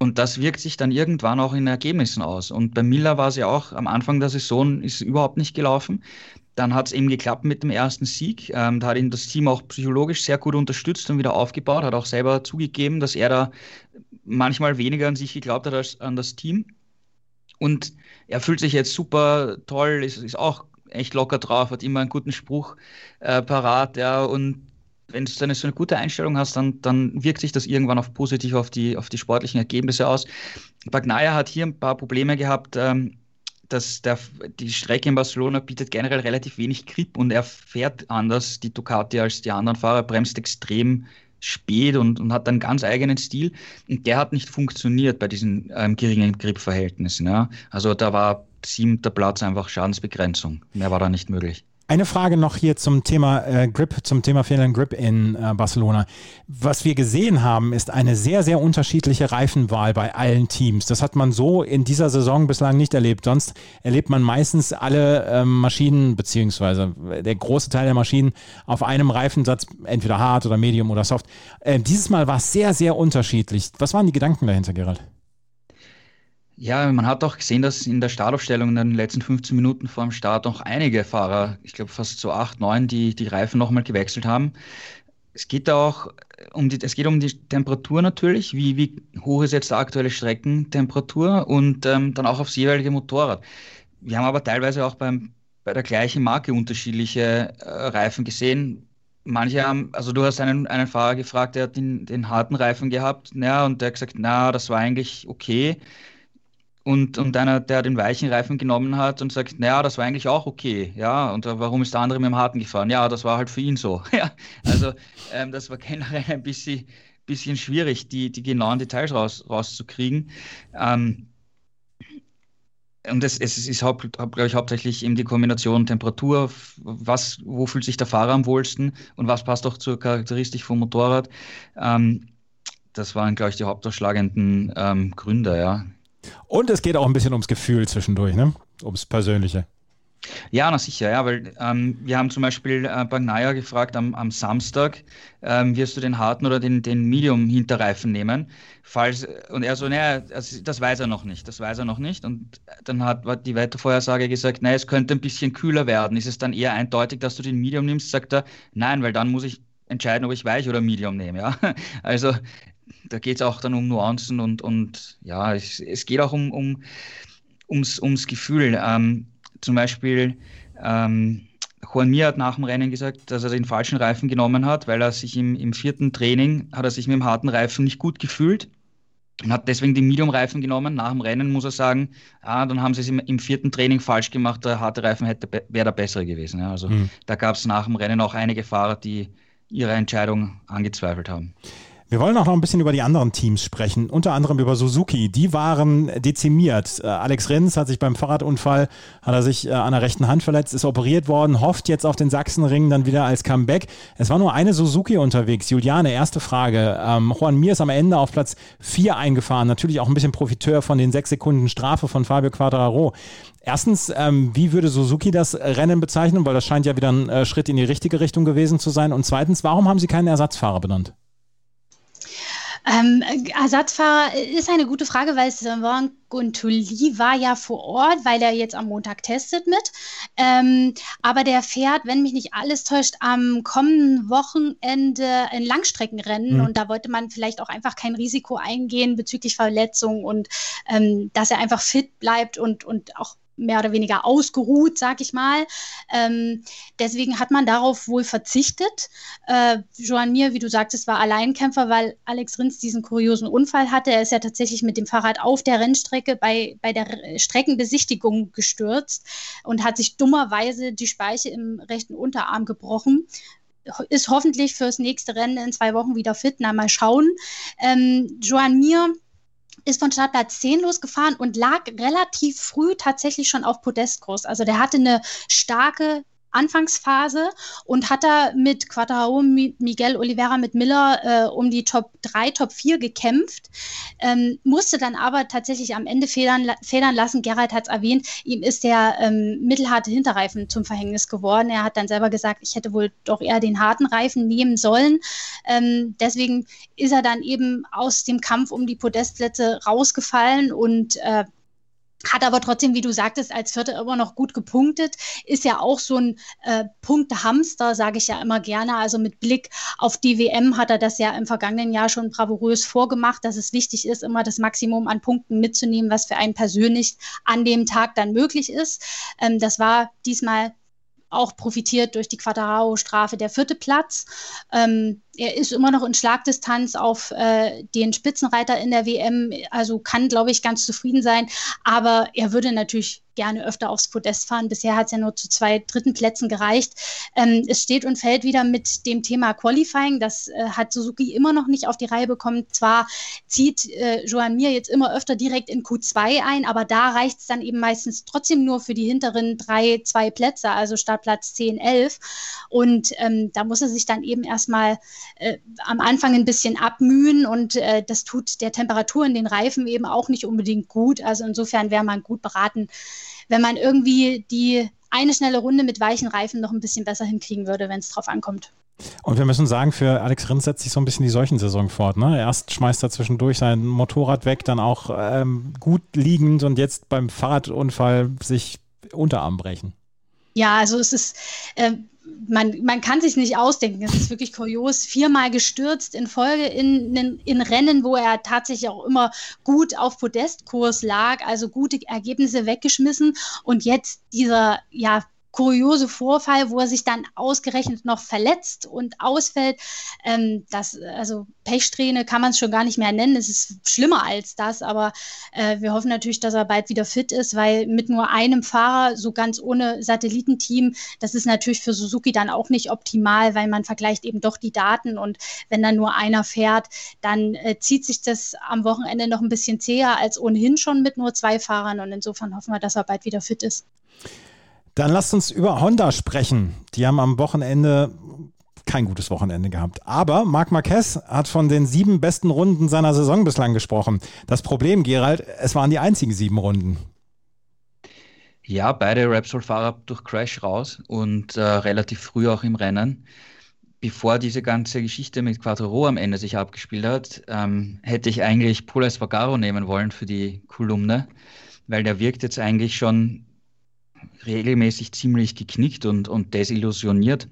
Und das wirkt sich dann irgendwann auch in Ergebnissen aus. Und bei Miller war es ja auch am Anfang der Saison ist überhaupt nicht gelaufen. Dann hat es eben geklappt mit dem ersten Sieg. Ähm, da hat ihn das Team auch psychologisch sehr gut unterstützt und wieder aufgebaut, hat auch selber zugegeben, dass er da manchmal weniger an sich geglaubt hat als an das Team. Und er fühlt sich jetzt super toll, ist, ist auch echt locker drauf, hat immer einen guten Spruch äh, parat, ja, und wenn du eine, so eine gute Einstellung hast, dann, dann wirkt sich das irgendwann auch positiv auf die, auf die sportlichen Ergebnisse aus. Bagnaia hat hier ein paar Probleme gehabt, ähm, dass der, die Strecke in Barcelona bietet generell relativ wenig Grip und er fährt anders, die Ducati, als die anderen Fahrer, bremst extrem spät und, und hat einen ganz eigenen Stil. Und der hat nicht funktioniert bei diesen ähm, geringen Grip-Verhältnissen. Ja. Also da war siebter Platz einfach Schadensbegrenzung. Mehr war da nicht möglich. Eine Frage noch hier zum Thema äh, Grip, zum Thema fehlenden Grip in äh, Barcelona. Was wir gesehen haben, ist eine sehr, sehr unterschiedliche Reifenwahl bei allen Teams. Das hat man so in dieser Saison bislang nicht erlebt. Sonst erlebt man meistens alle äh, Maschinen, beziehungsweise der große Teil der Maschinen auf einem Reifensatz, entweder hart oder medium oder soft. Äh, dieses Mal war es sehr, sehr unterschiedlich. Was waren die Gedanken dahinter, Gerald? Ja, man hat auch gesehen, dass in der Startaufstellung in den letzten 15 Minuten vor dem Start noch einige Fahrer, ich glaube fast so acht, neun, die die Reifen nochmal gewechselt haben. Es geht auch um die, es geht um die Temperatur natürlich, wie, wie hoch ist jetzt die aktuelle Streckentemperatur und ähm, dann auch aufs jeweilige Motorrad. Wir haben aber teilweise auch beim, bei der gleichen Marke unterschiedliche äh, Reifen gesehen. Manche haben, also du hast einen, einen Fahrer gefragt, der hat den, den harten Reifen gehabt, ja, und der hat gesagt, na, das war eigentlich okay. Und, und einer, der den weichen Reifen genommen hat und sagt, naja, das war eigentlich auch okay, ja, und warum ist der andere mit dem harten gefahren? Ja, das war halt für ihn so. ja, also ähm, das war generell ein bisschen, bisschen schwierig, die, die genauen Details raus, rauszukriegen. Ähm, und es, es ist, glaube ich, hauptsächlich eben die Kombination Temperatur, was, wo fühlt sich der Fahrer am wohlsten und was passt auch zur Charakteristik vom Motorrad. Ähm, das waren, glaube ich, die hauptausschlagenden ähm, Gründe, ja. Und es geht auch ein bisschen ums Gefühl zwischendurch, ne? ums Persönliche. Ja, na sicher, ja, weil ähm, wir haben zum Beispiel äh, Bagnaya gefragt am, am Samstag, ähm, wirst du den harten oder den, den Medium-Hinterreifen nehmen? Falls, und er so, naja, also, das weiß er noch nicht, das weiß er noch nicht. Und dann hat die Wettervorhersage gesagt, naja, es könnte ein bisschen kühler werden. Ist es dann eher eindeutig, dass du den Medium nimmst? Sagt er, nein, weil dann muss ich entscheiden, ob ich weich oder Medium nehme. Ja? Also da geht es auch dann um Nuancen und, und ja, es, es geht auch um, um, ums, ums Gefühl. Ähm, zum Beispiel, ähm, Juan Mir hat nach dem Rennen gesagt, dass er den falschen Reifen genommen hat, weil er sich im, im vierten Training, hat er sich mit dem harten Reifen nicht gut gefühlt und hat deswegen den Medium-Reifen genommen. Nach dem Rennen muss er sagen, ah, dann haben sie es im, im vierten Training falsch gemacht, der harte Reifen wäre der bessere gewesen. Ja. Also mhm. da gab es nach dem Rennen auch einige Fahrer, die ihre Entscheidung angezweifelt haben. Wir wollen auch noch ein bisschen über die anderen Teams sprechen, unter anderem über Suzuki. Die waren dezimiert. Äh, Alex Rins hat sich beim Fahrradunfall, hat er sich äh, an der rechten Hand verletzt, ist operiert worden, hofft jetzt auf den Sachsenring dann wieder als Comeback. Es war nur eine Suzuki unterwegs. Juliane, erste Frage. Ähm, Juan Mir ist am Ende auf Platz 4 eingefahren, natürlich auch ein bisschen Profiteur von den sechs Sekunden Strafe von Fabio Quadraro. Erstens, ähm, wie würde Suzuki das Rennen bezeichnen? Weil das scheint ja wieder ein äh, Schritt in die richtige Richtung gewesen zu sein. Und zweitens, warum haben sie keinen Ersatzfahrer benannt? Ähm, Ersatzfahrer ist eine gute Frage, weil Savan Guntuli war ja vor Ort, weil er jetzt am Montag testet mit. Ähm, aber der fährt, wenn mich nicht alles täuscht, am kommenden Wochenende ein Langstreckenrennen. Mhm. Und da wollte man vielleicht auch einfach kein Risiko eingehen bezüglich Verletzungen und ähm, dass er einfach fit bleibt und, und auch mehr oder weniger ausgeruht, sag ich mal. Ähm, deswegen hat man darauf wohl verzichtet. Äh, Joan Mir, wie du sagtest, war Alleinkämpfer, weil Alex Rins diesen kuriosen Unfall hatte. Er ist ja tatsächlich mit dem Fahrrad auf der Rennstrecke bei, bei der Streckenbesichtigung gestürzt und hat sich dummerweise die Speiche im rechten Unterarm gebrochen ist hoffentlich fürs nächste Rennen in zwei Wochen wieder fit. Na, mal schauen. Ähm, Joan Mir ist von Startplatz 10 losgefahren und lag relativ früh tatsächlich schon auf Podestkurs. Also der hatte eine starke Anfangsphase und hat da mit Quadrao, Miguel Oliveira, mit Miller äh, um die Top 3, Top 4 gekämpft, ähm, musste dann aber tatsächlich am Ende federn, federn lassen. Gerald hat es erwähnt, ihm ist der ähm, mittelharte Hinterreifen zum Verhängnis geworden. Er hat dann selber gesagt, ich hätte wohl doch eher den harten Reifen nehmen sollen. Ähm, deswegen ist er dann eben aus dem Kampf um die Podestplätze rausgefallen und äh, hat aber trotzdem, wie du sagtest, als Vierter immer noch gut gepunktet. Ist ja auch so ein äh, Punktehamster, sage ich ja immer gerne. Also mit Blick auf die WM hat er das ja im vergangenen Jahr schon bravourös vorgemacht, dass es wichtig ist, immer das Maximum an Punkten mitzunehmen, was für einen persönlich an dem Tag dann möglich ist. Ähm, das war diesmal auch profitiert durch die Quadrao-Strafe der vierte Platz. Ähm, er ist immer noch in Schlagdistanz auf äh, den Spitzenreiter in der WM, also kann, glaube ich, ganz zufrieden sein. Aber er würde natürlich gerne öfter aufs Podest fahren. Bisher hat es ja nur zu zwei dritten Plätzen gereicht. Ähm, es steht und fällt wieder mit dem Thema Qualifying. Das äh, hat Suzuki immer noch nicht auf die Reihe bekommen. Zwar zieht äh, Joan Mir jetzt immer öfter direkt in Q2 ein, aber da reicht es dann eben meistens trotzdem nur für die hinteren drei, zwei Plätze, also Startplatz 10, 11. Und ähm, da muss er sich dann eben erstmal äh, am Anfang ein bisschen abmühen und äh, das tut der Temperatur in den Reifen eben auch nicht unbedingt gut. Also insofern wäre man gut beraten, wenn man irgendwie die eine schnelle Runde mit weichen Reifen noch ein bisschen besser hinkriegen würde, wenn es drauf ankommt. Und wir müssen sagen, für Alex Rins setzt sich so ein bisschen die Seuchensaison fort. Ne? Erst schmeißt er zwischendurch sein Motorrad weg, dann auch ähm, gut liegend und jetzt beim Fahrradunfall sich Unterarm brechen. Ja, also es ist, äh, man, man kann sich nicht ausdenken. Es ist wirklich kurios. Viermal gestürzt in Folge in, in, in, Rennen, wo er tatsächlich auch immer gut auf Podestkurs lag, also gute Ergebnisse weggeschmissen. Und jetzt dieser, ja, kuriose Vorfall, wo er sich dann ausgerechnet noch verletzt und ausfällt. Ähm, das, also Pechsträhne kann man es schon gar nicht mehr nennen. Es ist schlimmer als das, aber äh, wir hoffen natürlich, dass er bald wieder fit ist, weil mit nur einem Fahrer, so ganz ohne Satellitenteam, das ist natürlich für Suzuki dann auch nicht optimal, weil man vergleicht eben doch die Daten und wenn dann nur einer fährt, dann äh, zieht sich das am Wochenende noch ein bisschen zäher als ohnehin schon mit nur zwei Fahrern und insofern hoffen wir, dass er bald wieder fit ist. Dann lasst uns über Honda sprechen. Die haben am Wochenende kein gutes Wochenende gehabt. Aber Marc Marquez hat von den sieben besten Runden seiner Saison bislang gesprochen. Das Problem, Gerald, es waren die einzigen sieben Runden. Ja, beide Repsol-Fahrer durch Crash raus und äh, relativ früh auch im Rennen. Bevor diese ganze Geschichte mit Quattro am Ende sich abgespielt hat, ähm, hätte ich eigentlich Paul Espargaro nehmen wollen für die Kolumne, weil der wirkt jetzt eigentlich schon regelmäßig ziemlich geknickt und, und desillusioniert.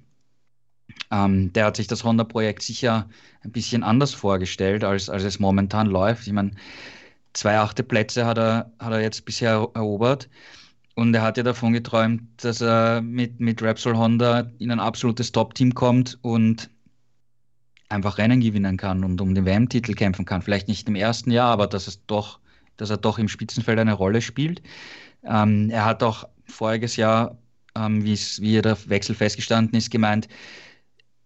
Ähm, der hat sich das Honda-Projekt sicher ein bisschen anders vorgestellt, als, als es momentan läuft. Ich meine, zwei achte Plätze hat er, hat er jetzt bisher erobert. Und er hat ja davon geträumt, dass er mit, mit Repsol Honda in ein absolutes Top-Team kommt und einfach Rennen gewinnen kann und um den WM-Titel kämpfen kann. Vielleicht nicht im ersten Jahr, aber dass, es doch, dass er doch im Spitzenfeld eine Rolle spielt. Ähm, er hat auch voriges Jahr, ähm, wie der Wechsel festgestanden ist, gemeint,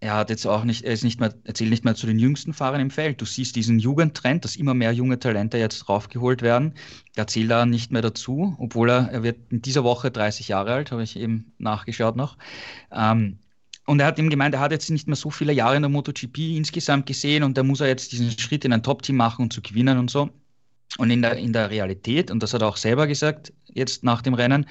er hat jetzt auch nicht, er ist nicht mehr, er zählt nicht mehr zu den jüngsten Fahrern im Feld. Du siehst diesen Jugendtrend, dass immer mehr junge Talente jetzt draufgeholt werden. Er zählt da nicht mehr dazu, obwohl er, er wird in dieser Woche 30 Jahre alt, habe ich eben nachgeschaut noch. Ähm, und er hat ihm gemeint, er hat jetzt nicht mehr so viele Jahre in der MotoGP insgesamt gesehen und da muss er jetzt diesen Schritt in ein Top-Team machen und um zu gewinnen und so. Und in der, in der Realität, und das hat er auch selber gesagt, jetzt nach dem Rennen,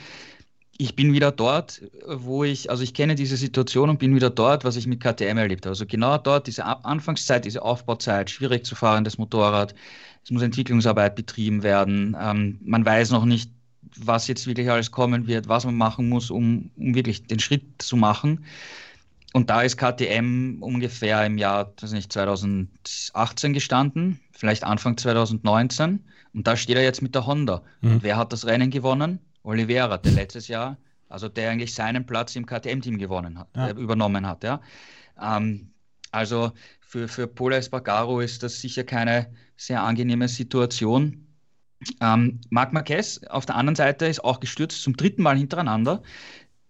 ich bin wieder dort, wo ich, also ich kenne diese Situation und bin wieder dort, was ich mit KTM erlebt habe. Also genau dort, diese Anfangszeit, diese Aufbauzeit, schwierig zu fahren, das Motorrad, es muss Entwicklungsarbeit betrieben werden. Ähm, man weiß noch nicht, was jetzt wirklich alles kommen wird, was man machen muss, um, um wirklich den Schritt zu machen. Und da ist KTM ungefähr im Jahr weiß nicht, 2018 gestanden, vielleicht Anfang 2019. Und da steht er jetzt mit der Honda. Mhm. Und wer hat das Rennen gewonnen? Oliveira, der letztes Jahr, also der eigentlich seinen Platz im KTM-Team gewonnen hat, ja. äh, übernommen hat. Ja. Ähm, also für, für Pola Espargaro ist das sicher keine sehr angenehme Situation. Ähm, Marc Marquez auf der anderen Seite ist auch gestürzt zum dritten Mal hintereinander.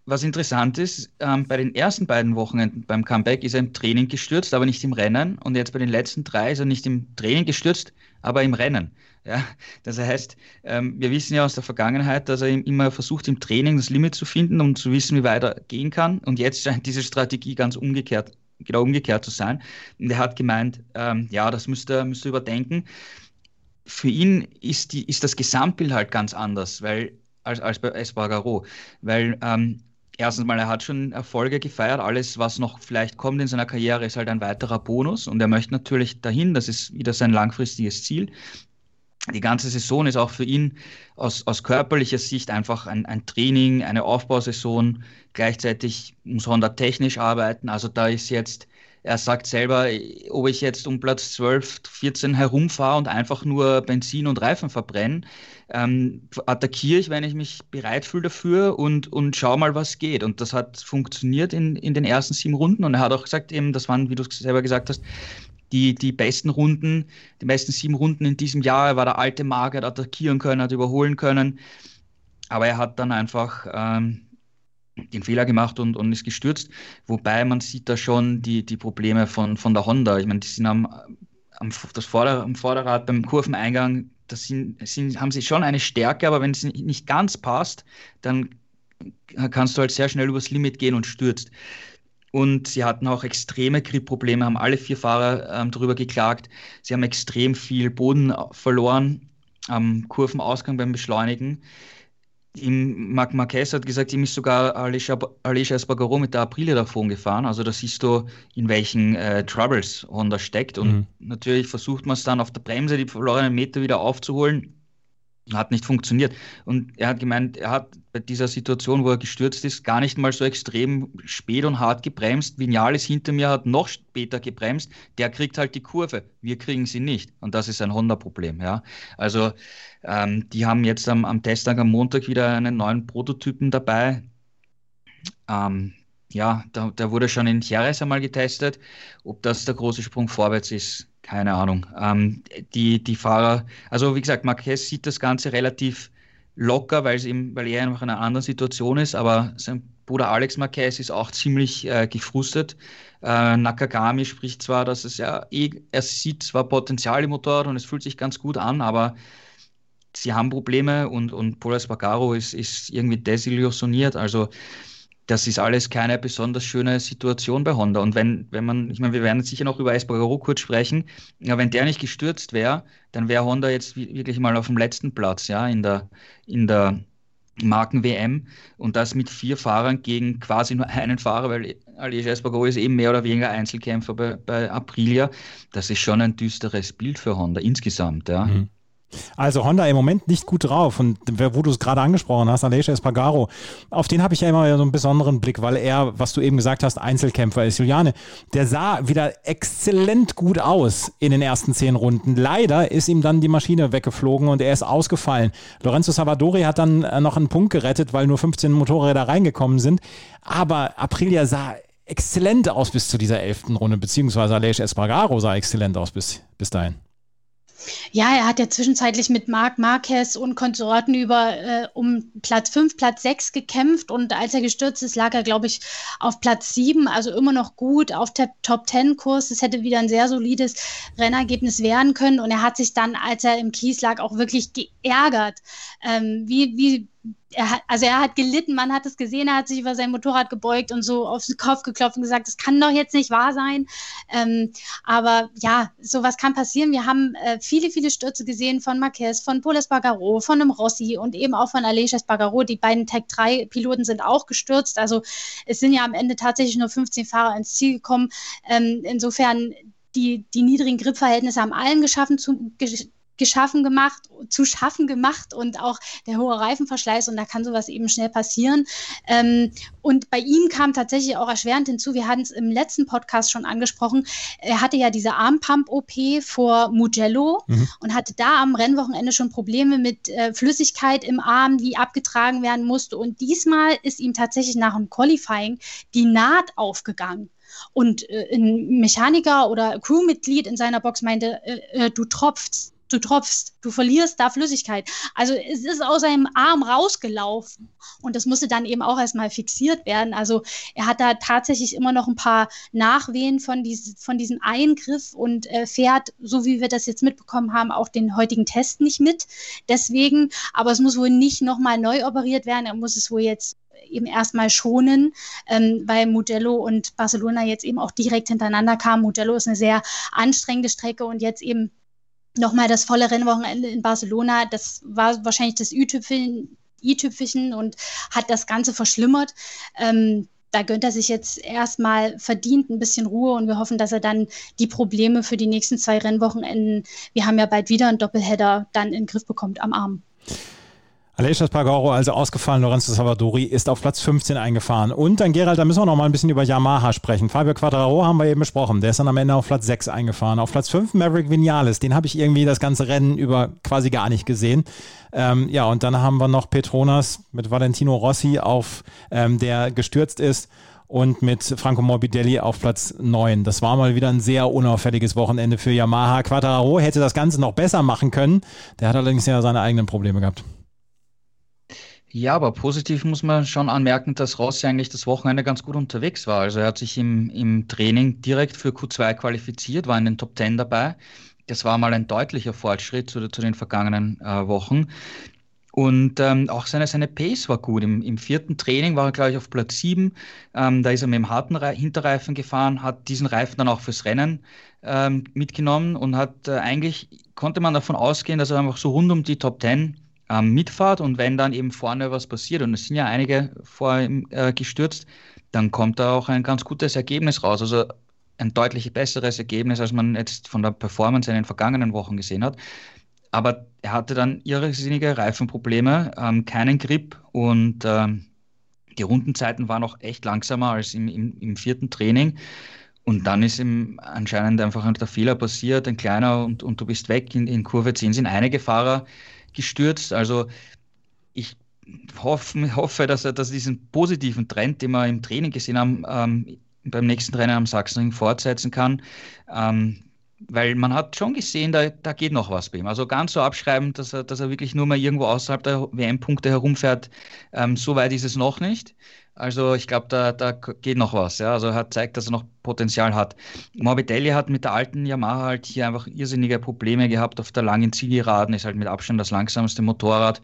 Was interessant ist, ähm, bei den ersten beiden Wochenenden beim Comeback ist er im Training gestürzt, aber nicht im Rennen. Und jetzt bei den letzten drei ist er nicht im Training gestürzt, aber im Rennen. Ja, das heißt, ähm, wir wissen ja aus der Vergangenheit, dass er immer versucht, im Training das Limit zu finden, um zu wissen, wie weit er gehen kann. Und jetzt scheint diese Strategie ganz umgekehrt, genau umgekehrt zu sein. Und er hat gemeint, ähm, ja, das müsste er, müsste er überdenken. Für ihn ist, die, ist das Gesamtbild halt ganz anders, weil, als, als bei Espargaro, weil ähm, erstens mal, er hat schon Erfolge gefeiert. Alles, was noch vielleicht kommt in seiner Karriere, ist halt ein weiterer Bonus. Und er möchte natürlich dahin, das ist wieder sein langfristiges Ziel die ganze Saison ist auch für ihn aus, aus körperlicher Sicht einfach ein, ein Training, eine Aufbausaison. Gleichzeitig muss Honda technisch arbeiten. Also da ist jetzt, er sagt selber, ob ich jetzt um Platz 12, 14 herumfahre und einfach nur Benzin und Reifen verbrenne, ähm, attackiere ich, wenn ich mich bereit fühle dafür und, und schau mal, was geht. Und das hat funktioniert in, in den ersten sieben Runden. Und er hat auch gesagt, eben, das waren, wie du selber gesagt hast, die, die besten Runden, die besten sieben Runden in diesem Jahr. Er war der alte Mark, hat attackieren können, hat überholen können. Aber er hat dann einfach ähm, den Fehler gemacht und, und ist gestürzt. Wobei man sieht da schon die, die Probleme von, von der Honda. Ich meine, die sind am, am, das Vorder-, am Vorderrad beim Kurveneingang, das sind, sind, haben sie schon eine Stärke, aber wenn es nicht ganz passt, dann kannst du halt sehr schnell übers Limit gehen und stürzt. Und sie hatten auch extreme Gripprobleme, haben alle vier Fahrer ähm, darüber geklagt. Sie haben extrem viel Boden verloren am Kurvenausgang beim Beschleunigen. Im Marc Marquez hat gesagt, ihm ist sogar Alicia, Alicia Espargaro mit der Aprilia davon gefahren. Also da siehst du, in welchen äh, Troubles Honda steckt. Und mhm. natürlich versucht man es dann auf der Bremse, die verlorenen Meter wieder aufzuholen. Hat nicht funktioniert. Und er hat gemeint, er hat bei dieser Situation, wo er gestürzt ist, gar nicht mal so extrem spät und hart gebremst. Vinales hinter mir hat noch später gebremst. Der kriegt halt die Kurve. Wir kriegen sie nicht. Und das ist ein Honda-Problem. Ja? Also, ähm, die haben jetzt am, am Testtag am Montag wieder einen neuen Prototypen dabei. Ähm, ja, da, der wurde schon in Jerez einmal getestet. Ob das der große Sprung vorwärts ist, keine Ahnung. Ähm, die, die Fahrer, also wie gesagt, Marquez sieht das Ganze relativ locker, weil, es ihm, weil er einfach in einer anderen Situation ist, aber sein Bruder Alex Marquez ist auch ziemlich äh, gefrustet. Äh, Nakagami spricht zwar, dass es ja eh, er sieht zwar Potenzial im Motorrad und es fühlt sich ganz gut an, aber sie haben Probleme und, und Paul Espargaro ist, ist irgendwie desillusioniert. Also das ist alles keine besonders schöne Situation bei Honda. Und wenn, wenn man, ich meine, wir werden sicher noch über Espargaro kurz sprechen, aber wenn der nicht gestürzt wäre, dann wäre Honda jetzt wirklich mal auf dem letzten Platz, ja, in der, in der Marken-WM und das mit vier Fahrern gegen quasi nur einen Fahrer, weil Aleix Espargaro ist eben mehr oder weniger Einzelkämpfer bei, bei Aprilia. Das ist schon ein düsteres Bild für Honda insgesamt, ja. Mhm. Also Honda im Moment nicht gut drauf und wo du es gerade angesprochen hast, Aleix Espargaro, auf den habe ich ja immer so einen besonderen Blick, weil er, was du eben gesagt hast, Einzelkämpfer ist. Juliane, der sah wieder exzellent gut aus in den ersten zehn Runden. Leider ist ihm dann die Maschine weggeflogen und er ist ausgefallen. Lorenzo Savadori hat dann äh, noch einen Punkt gerettet, weil nur 15 Motorräder reingekommen sind. Aber Aprilia sah exzellent aus bis zu dieser elften Runde, beziehungsweise Aleix Espargaro sah exzellent aus bis, bis dahin. Ja, er hat ja zwischenzeitlich mit Marc Marquez und Konsorten über äh, um Platz 5, Platz 6 gekämpft. Und als er gestürzt ist, lag er, glaube ich, auf Platz 7, also immer noch gut auf der Top 10 Kurs. Das hätte wieder ein sehr solides Rennergebnis werden können. Und er hat sich dann, als er im Kies lag, auch wirklich geärgert, ähm, wie, wie er hat, also er hat gelitten, man hat es gesehen, er hat sich über sein Motorrad gebeugt und so auf den Kopf geklopft und gesagt, das kann doch jetzt nicht wahr sein. Ähm, aber ja, sowas kann passieren. Wir haben äh, viele, viele Stürze gesehen von Marquez, von Poles Bagaro, von einem Rossi und eben auch von Aleix Bagaro. Die beiden Tech 3 Piloten sind auch gestürzt. Also es sind ja am Ende tatsächlich nur 15 Fahrer ins Ziel gekommen. Ähm, insofern die, die niedrigen Gripverhältnisse haben allen geschaffen zu, geschaffen gemacht, zu schaffen gemacht und auch der hohe Reifenverschleiß und da kann sowas eben schnell passieren. Ähm, und bei ihm kam tatsächlich auch erschwerend hinzu, wir hatten es im letzten Podcast schon angesprochen, er hatte ja diese Armpump-OP vor Mugello mhm. und hatte da am Rennwochenende schon Probleme mit äh, Flüssigkeit im Arm, die abgetragen werden musste. Und diesmal ist ihm tatsächlich nach dem Qualifying die Naht aufgegangen. Und äh, ein Mechaniker oder Crewmitglied in seiner Box meinte, äh, äh du tropfst du tropfst, du verlierst da Flüssigkeit. Also es ist aus seinem Arm rausgelaufen und das musste dann eben auch erstmal fixiert werden. Also er hat da tatsächlich immer noch ein paar Nachwehen von, dies, von diesem Eingriff und äh, fährt, so wie wir das jetzt mitbekommen haben, auch den heutigen Test nicht mit. Deswegen, aber es muss wohl nicht nochmal neu operiert werden. Er muss es wohl jetzt eben erstmal schonen, ähm, weil Mugello und Barcelona jetzt eben auch direkt hintereinander kamen. Mugello ist eine sehr anstrengende Strecke und jetzt eben nochmal das volle Rennwochenende in Barcelona, das war wahrscheinlich das i-Tüpfelchen und hat das Ganze verschlimmert. Ähm, da gönnt er sich jetzt erstmal verdient ein bisschen Ruhe und wir hoffen, dass er dann die Probleme für die nächsten zwei Rennwochenenden, wir haben ja bald wieder einen Doppelheader, dann in den Griff bekommt am Arm. Aleix Pagoro also ausgefallen, Lorenzo Salvadori ist auf Platz 15 eingefahren. Und dann Gerald, da müssen wir noch mal ein bisschen über Yamaha sprechen. Fabio Quadraro haben wir eben besprochen, der ist dann am Ende auf Platz 6 eingefahren. Auf Platz 5 Maverick Vinales, den habe ich irgendwie das ganze Rennen über quasi gar nicht gesehen. Ähm, ja, und dann haben wir noch Petronas mit Valentino Rossi auf, ähm, der gestürzt ist und mit Franco Morbidelli auf Platz 9. Das war mal wieder ein sehr unauffälliges Wochenende für Yamaha. Quadraro hätte das Ganze noch besser machen können. Der hat allerdings ja seine eigenen Probleme gehabt. Ja, aber positiv muss man schon anmerken, dass Rossi eigentlich das Wochenende ganz gut unterwegs war. Also er hat sich im, im Training direkt für Q2 qualifiziert, war in den Top 10 dabei. Das war mal ein deutlicher Fortschritt zu, zu den vergangenen äh, Wochen. Und ähm, auch seine, seine Pace war gut. Im, Im, vierten Training war er, glaube ich, auf Platz 7. Ähm, da ist er mit dem harten Re Hinterreifen gefahren, hat diesen Reifen dann auch fürs Rennen ähm, mitgenommen und hat äh, eigentlich, konnte man davon ausgehen, dass er einfach so rund um die Top 10 ähm, mitfahrt und wenn dann eben vorne was passiert, und es sind ja einige vor ihm äh, gestürzt, dann kommt da auch ein ganz gutes Ergebnis raus. Also ein deutlich besseres Ergebnis, als man jetzt von der Performance in den vergangenen Wochen gesehen hat. Aber er hatte dann irrsinnige Reifenprobleme, ähm, keinen Grip und ähm, die Rundenzeiten waren auch echt langsamer als im, im, im vierten Training. Und dann ist ihm anscheinend einfach der Fehler passiert, ein kleiner und, und du bist weg. In, in Kurve 10 sind einige Fahrer gestürzt. Also ich hoffe, hoffe dass er dass diesen positiven Trend, den wir im Training gesehen haben, ähm, beim nächsten Rennen am Sachsenring fortsetzen kann. Ähm, weil man hat schon gesehen, da, da geht noch was bei ihm. Also ganz so abschreiben, dass er, dass er wirklich nur mal irgendwo außerhalb der WM-Punkte herumfährt, ähm, so weit ist es noch nicht. Also ich glaube, da, da geht noch was. Ja? Also er zeigt, dass er noch Potenzial hat. Morbidelli hat mit der alten Yamaha halt hier einfach irrsinnige Probleme gehabt auf der langen Zielgeraden, ist halt mit Abstand das langsamste Motorrad.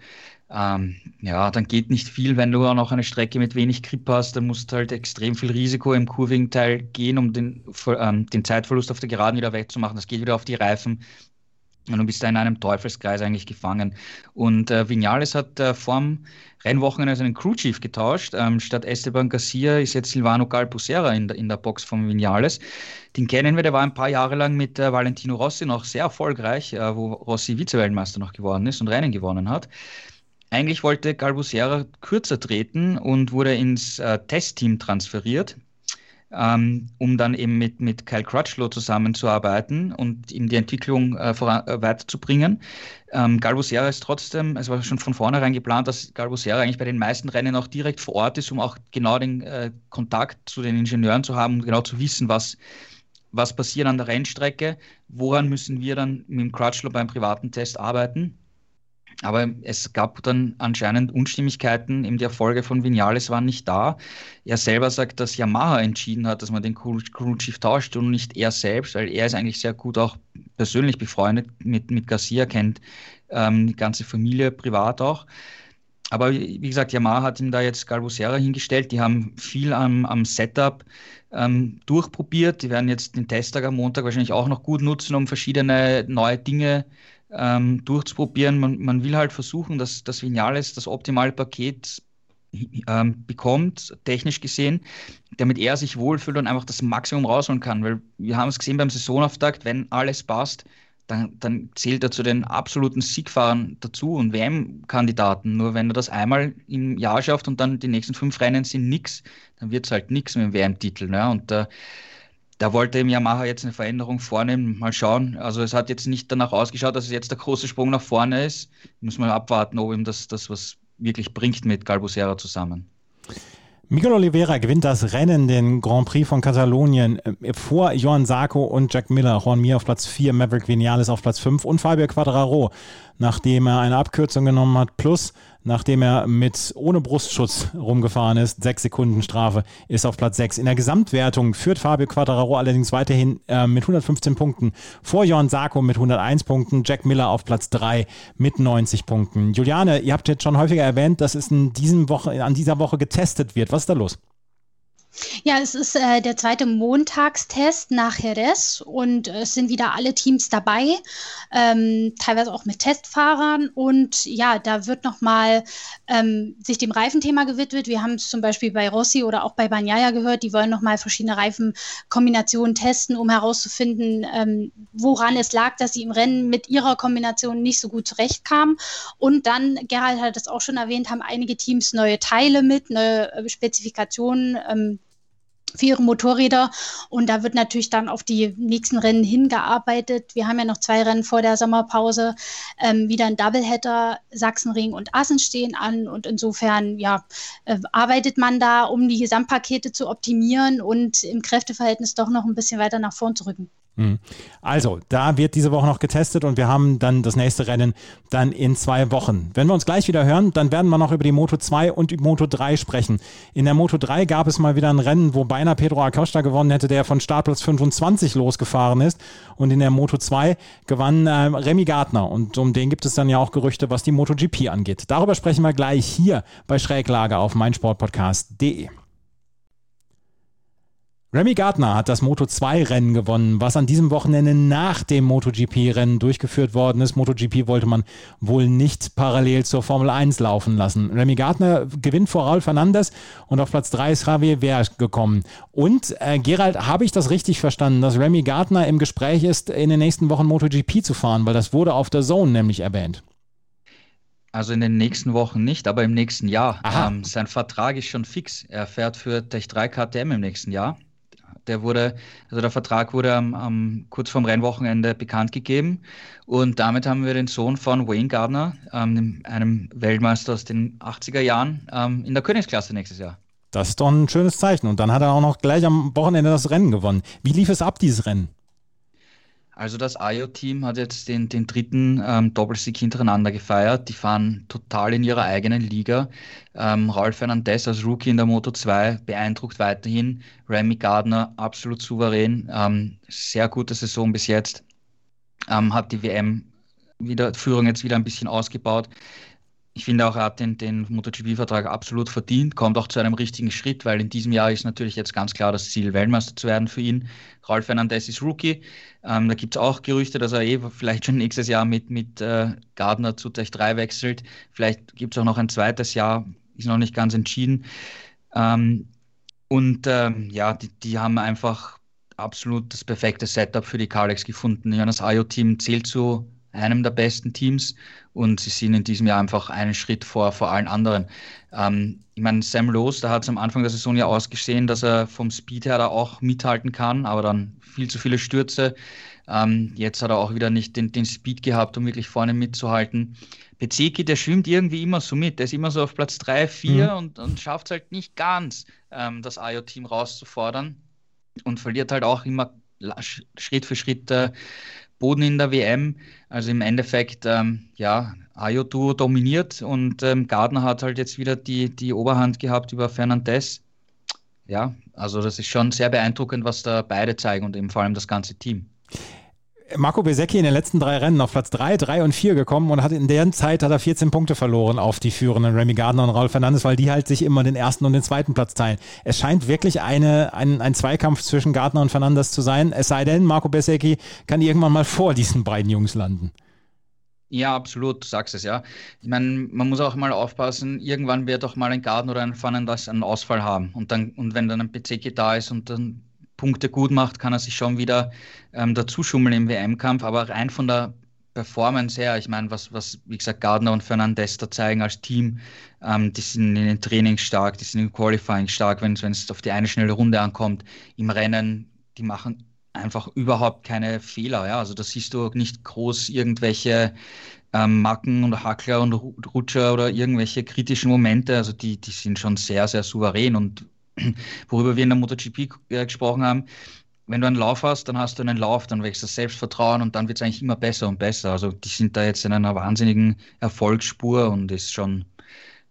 Ähm, ja, dann geht nicht viel, wenn du auch noch eine Strecke mit wenig Grip hast, dann musst du halt extrem viel Risiko im kurvigen Teil gehen, um den, ähm, den Zeitverlust auf der Geraden wieder wegzumachen. Das geht wieder auf die Reifen. Und du bist da in einem Teufelskreis eigentlich gefangen. Und äh, Vinales hat äh, vorm Rennwochenende seinen Crew Chief getauscht. Ähm, statt Esteban Garcia ist jetzt Silvano Galpusera in der, in der Box von Vinales. Den kennen wir, der war ein paar Jahre lang mit äh, Valentino Rossi noch sehr erfolgreich, äh, wo Rossi Vize-Weltmeister noch geworden ist und Rennen gewonnen hat. Eigentlich wollte Galbusera kürzer treten und wurde ins äh, Testteam transferiert ähm, um dann eben mit, mit Kyle Crutchlow zusammenzuarbeiten und ihm die Entwicklung äh, voran, äh, weiterzubringen. Ähm, Galbusera ist trotzdem, es war schon von vornherein geplant, dass Galbusera eigentlich bei den meisten Rennen auch direkt vor Ort ist, um auch genau den äh, Kontakt zu den Ingenieuren zu haben und genau zu wissen, was, was passiert an der Rennstrecke, woran müssen wir dann mit dem Crutchlow beim privaten Test arbeiten. Aber es gab dann anscheinend Unstimmigkeiten. Eben die Erfolge von Vinales waren nicht da. Er selber sagt, dass Yamaha entschieden hat, dass man den Crew Chief tauscht und nicht er selbst, weil er ist eigentlich sehr gut auch persönlich befreundet mit, mit Garcia, kennt ähm, die ganze Familie privat auch. Aber wie gesagt, Yamaha hat ihm da jetzt Galbusera hingestellt. Die haben viel am, am Setup ähm, durchprobiert. Die werden jetzt den Testtag am Montag wahrscheinlich auch noch gut nutzen, um verschiedene neue Dinge zu ähm, durchzuprobieren. Man, man will halt versuchen, dass das Vinales das optimale Paket ähm, bekommt, technisch gesehen, damit er sich wohlfühlt und einfach das Maximum rausholen kann. Weil wir haben es gesehen beim Saisonauftakt, wenn alles passt, dann, dann zählt er zu den absoluten Siegfahrern dazu und WM-Kandidaten. Nur wenn er das einmal im Jahr schafft und dann die nächsten fünf Rennen sind nichts, dann wird es halt nichts mit dem WM-Titel. Ne? Und äh, da wollte im Yamaha jetzt eine Veränderung vornehmen. Mal schauen. Also es hat jetzt nicht danach ausgeschaut, dass es jetzt der große Sprung nach vorne ist. Muss man abwarten, ob ihm das, das was wirklich bringt mit Galbusera zusammen. Miguel Oliveira gewinnt das Rennen, den Grand Prix von Katalonien, äh, vor Johann Sarko und Jack Miller. Juan Mir auf Platz 4, Maverick Vinales auf Platz 5 und Fabio Quadraro, nachdem er eine Abkürzung genommen hat, plus nachdem er mit ohne Brustschutz rumgefahren ist. Sechs Sekunden Strafe ist auf Platz 6. In der Gesamtwertung führt Fabio Quattararo allerdings weiterhin äh, mit 115 Punkten vor Johann Sarko mit 101 Punkten, Jack Miller auf Platz 3 mit 90 Punkten. Juliane, ihr habt jetzt schon häufiger erwähnt, dass es in diesem Woche, an dieser Woche getestet wird. Was ist da los? Ja, es ist äh, der zweite Montagstest nach Jerez und äh, es sind wieder alle Teams dabei, ähm, teilweise auch mit Testfahrern. Und ja, da wird nochmal ähm, sich dem Reifenthema gewidmet. Wir haben es zum Beispiel bei Rossi oder auch bei Banyaya gehört, die wollen nochmal verschiedene Reifenkombinationen testen, um herauszufinden, ähm, woran es lag, dass sie im Rennen mit ihrer Kombination nicht so gut zurechtkamen. Und dann, Gerald hat es auch schon erwähnt, haben einige Teams neue Teile mit, neue äh, Spezifikationen ähm, für ihre Motorräder. Und da wird natürlich dann auf die nächsten Rennen hingearbeitet. Wir haben ja noch zwei Rennen vor der Sommerpause. Ähm, wieder ein Doubleheader, Sachsenring und Assen stehen an. Und insofern, ja, äh, arbeitet man da, um die Gesamtpakete zu optimieren und im Kräfteverhältnis doch noch ein bisschen weiter nach vorn zu rücken. Mhm. Also, da wird diese Woche noch getestet und wir haben dann das nächste Rennen dann in zwei Wochen. Wenn wir uns gleich wieder hören, dann werden wir noch über die Moto 2 und die Moto 3 sprechen. In der Moto 3 gab es mal wieder ein Rennen, wo beinahe Pedro Acosta gewonnen hätte, der von Startplatz 25 losgefahren ist. Und in der Moto 2 gewann äh, Remy Gardner. Und um den gibt es dann ja auch Gerüchte, was die MotoGP angeht. Darüber sprechen wir gleich hier bei Schräglage auf meinsportpodcast.de. Remy Gardner hat das Moto2-Rennen gewonnen, was an diesem Wochenende nach dem MotoGP-Rennen durchgeführt worden ist. MotoGP wollte man wohl nicht parallel zur Formel 1 laufen lassen. Remy Gardner gewinnt vor Raul Fernandes und auf Platz 3 ist Javier Ver gekommen. Und äh, Gerald, habe ich das richtig verstanden, dass Remy Gardner im Gespräch ist, in den nächsten Wochen MotoGP zu fahren, weil das wurde auf der Zone nämlich erwähnt. Also in den nächsten Wochen nicht, aber im nächsten Jahr. Ähm, sein Vertrag ist schon fix. Er fährt für Tech 3 KTM im nächsten Jahr. Der wurde, also der Vertrag wurde am, am, kurz vorm Rennwochenende bekannt gegeben. Und damit haben wir den Sohn von Wayne Gardner, ähm, einem Weltmeister aus den 80er Jahren, ähm, in der Königsklasse nächstes Jahr. Das ist doch ein schönes Zeichen. Und dann hat er auch noch gleich am Wochenende das Rennen gewonnen. Wie lief es ab, dieses Rennen? Also das IO-Team hat jetzt den, den dritten ähm, Doppelsieg hintereinander gefeiert. Die fahren total in ihrer eigenen Liga. Ähm, Raul Fernandez als Rookie in der Moto 2 beeindruckt weiterhin. Remy Gardner absolut souverän. Ähm, sehr gute Saison bis jetzt. Ähm, hat die WM wieder, Führung jetzt wieder ein bisschen ausgebaut. Ich finde auch, er hat den, den MotoGP-Vertrag absolut verdient, kommt auch zu einem richtigen Schritt, weil in diesem Jahr ist natürlich jetzt ganz klar das Ziel, Weltmeister zu werden für ihn. Raul Fernandez ist Rookie. Ähm, da gibt es auch Gerüchte, dass er eh vielleicht schon nächstes Jahr mit, mit äh, Gardner zu Tech 3 wechselt. Vielleicht gibt es auch noch ein zweites Jahr, ist noch nicht ganz entschieden. Ähm, und ähm, ja, die, die haben einfach absolut das perfekte Setup für die Kalex gefunden. Das IO-Team zählt zu einem der besten Teams und sie sind in diesem Jahr einfach einen Schritt vor, vor allen anderen. Ähm, ich meine, Sam Lowe, da hat es am Anfang der Saison ja ausgesehen, dass er vom Speed her da auch mithalten kann, aber dann viel zu viele Stürze. Ähm, jetzt hat er auch wieder nicht den, den Speed gehabt, um wirklich vorne mitzuhalten. Bezeki, der schwimmt irgendwie immer so mit. Der ist immer so auf Platz 3, 4 mhm. und, und schafft es halt nicht ganz, ähm, das IO-Team rauszufordern und verliert halt auch immer Schritt für Schritt äh, Boden in der WM. Also im Endeffekt, ähm, ja, Ayotu dominiert und ähm, Gardner hat halt jetzt wieder die, die Oberhand gehabt über Fernandez. Ja, also das ist schon sehr beeindruckend, was da beide zeigen und eben vor allem das ganze Team. Marco Besecchi in den letzten drei Rennen auf Platz 3, 3 und 4 gekommen und hat in der Zeit hat er 14 Punkte verloren auf die führenden Remy Gardner und Raul Fernandes, weil die halt sich immer den ersten und den zweiten Platz teilen. Es scheint wirklich eine, ein, ein Zweikampf zwischen Gardner und Fernandes zu sein, es sei denn, Marco Besecchi kann irgendwann mal vor diesen beiden Jungs landen. Ja, absolut, du sagst es ja. Ich meine, man muss auch mal aufpassen, irgendwann wird auch mal ein Garten oder ein Fernandes einen Ausfall haben. Und dann, und wenn dann ein Bezeki da ist und dann Punkte gut macht, kann er sich schon wieder ähm, dazu schummeln im WM-Kampf. Aber rein von der Performance her, ich meine, was, was, wie gesagt, Gardner und Fernandez da zeigen als Team, ähm, die sind in den Trainings stark, die sind im Qualifying stark, wenn es auf die eine schnelle Runde ankommt. Im Rennen, die machen einfach überhaupt keine Fehler. Ja? Also da siehst du nicht groß irgendwelche ähm, Macken und Hackler und Rutscher oder irgendwelche kritischen Momente. Also die, die sind schon sehr, sehr souverän und worüber wir in der MotoGP äh, gesprochen haben, wenn du einen Lauf hast, dann hast du einen Lauf, dann wächst das Selbstvertrauen und dann wird es eigentlich immer besser und besser. Also die sind da jetzt in einer wahnsinnigen Erfolgsspur und ist schon,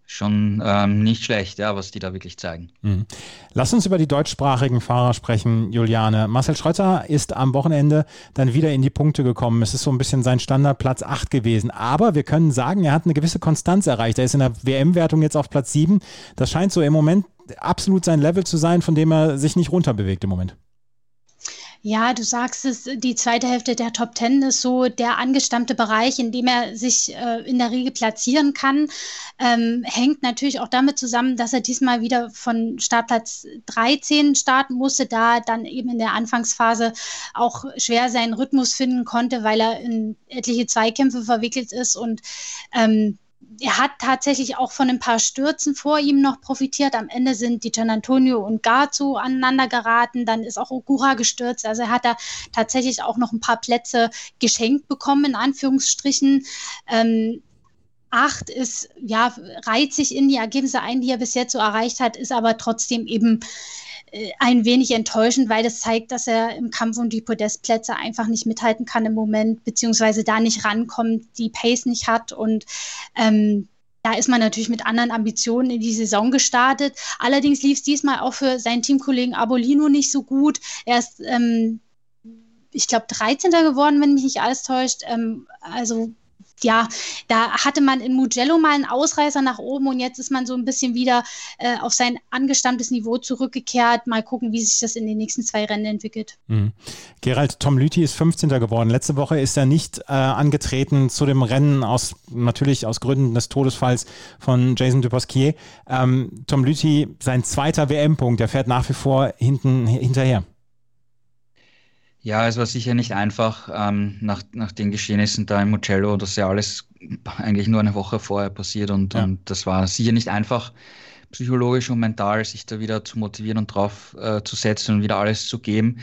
schon ähm, nicht schlecht, ja, was die da wirklich zeigen. Mhm. Lass uns über die deutschsprachigen Fahrer sprechen, Juliane. Marcel Schröter ist am Wochenende dann wieder in die Punkte gekommen. Es ist so ein bisschen sein Standardplatz 8 gewesen. Aber wir können sagen, er hat eine gewisse Konstanz erreicht. Er ist in der WM-Wertung jetzt auf Platz 7. Das scheint so im Moment absolut sein Level zu sein, von dem er sich nicht runterbewegt im Moment. Ja, du sagst es, die zweite Hälfte der Top Ten ist so der angestammte Bereich, in dem er sich äh, in der Regel platzieren kann. Ähm, hängt natürlich auch damit zusammen, dass er diesmal wieder von Startplatz 13 starten musste, da dann eben in der Anfangsphase auch schwer seinen Rhythmus finden konnte, weil er in etliche Zweikämpfe verwickelt ist und ähm, er hat tatsächlich auch von ein paar Stürzen vor ihm noch profitiert. Am Ende sind die Gian Antonio und Garzu aneinander geraten. Dann ist auch Ogura gestürzt. Also er hat da tatsächlich auch noch ein paar Plätze geschenkt bekommen, in Anführungsstrichen. Ähm, acht ist, ja, reiht sich in die Ergebnisse ein, die er bis jetzt so erreicht hat, ist aber trotzdem eben ein wenig enttäuschend, weil das zeigt, dass er im Kampf um die Podestplätze einfach nicht mithalten kann im Moment, beziehungsweise da nicht rankommt, die Pace nicht hat und ähm, da ist man natürlich mit anderen Ambitionen in die Saison gestartet. Allerdings lief es diesmal auch für seinen Teamkollegen Abolino nicht so gut. Er ist, ähm, ich glaube, 13. geworden, wenn mich nicht alles täuscht. Ähm, also ja, da hatte man in Mugello mal einen Ausreißer nach oben und jetzt ist man so ein bisschen wieder äh, auf sein angestammtes Niveau zurückgekehrt. Mal gucken, wie sich das in den nächsten zwei Rennen entwickelt. Mhm. Gerald, Tom Lüthi ist 15. geworden. Letzte Woche ist er nicht äh, angetreten zu dem Rennen aus, natürlich aus Gründen des Todesfalls von Jason Dupasquier. Ähm, Tom Lüthi, sein zweiter WM-Punkt, der fährt nach wie vor hinten hinterher. Ja, es war sicher nicht einfach ähm, nach, nach den Geschehnissen da in Mugello. Das ist ja alles eigentlich nur eine Woche vorher passiert und, ja. und das war sicher nicht einfach, psychologisch und mental sich da wieder zu motivieren und drauf äh, zu setzen und wieder alles zu geben.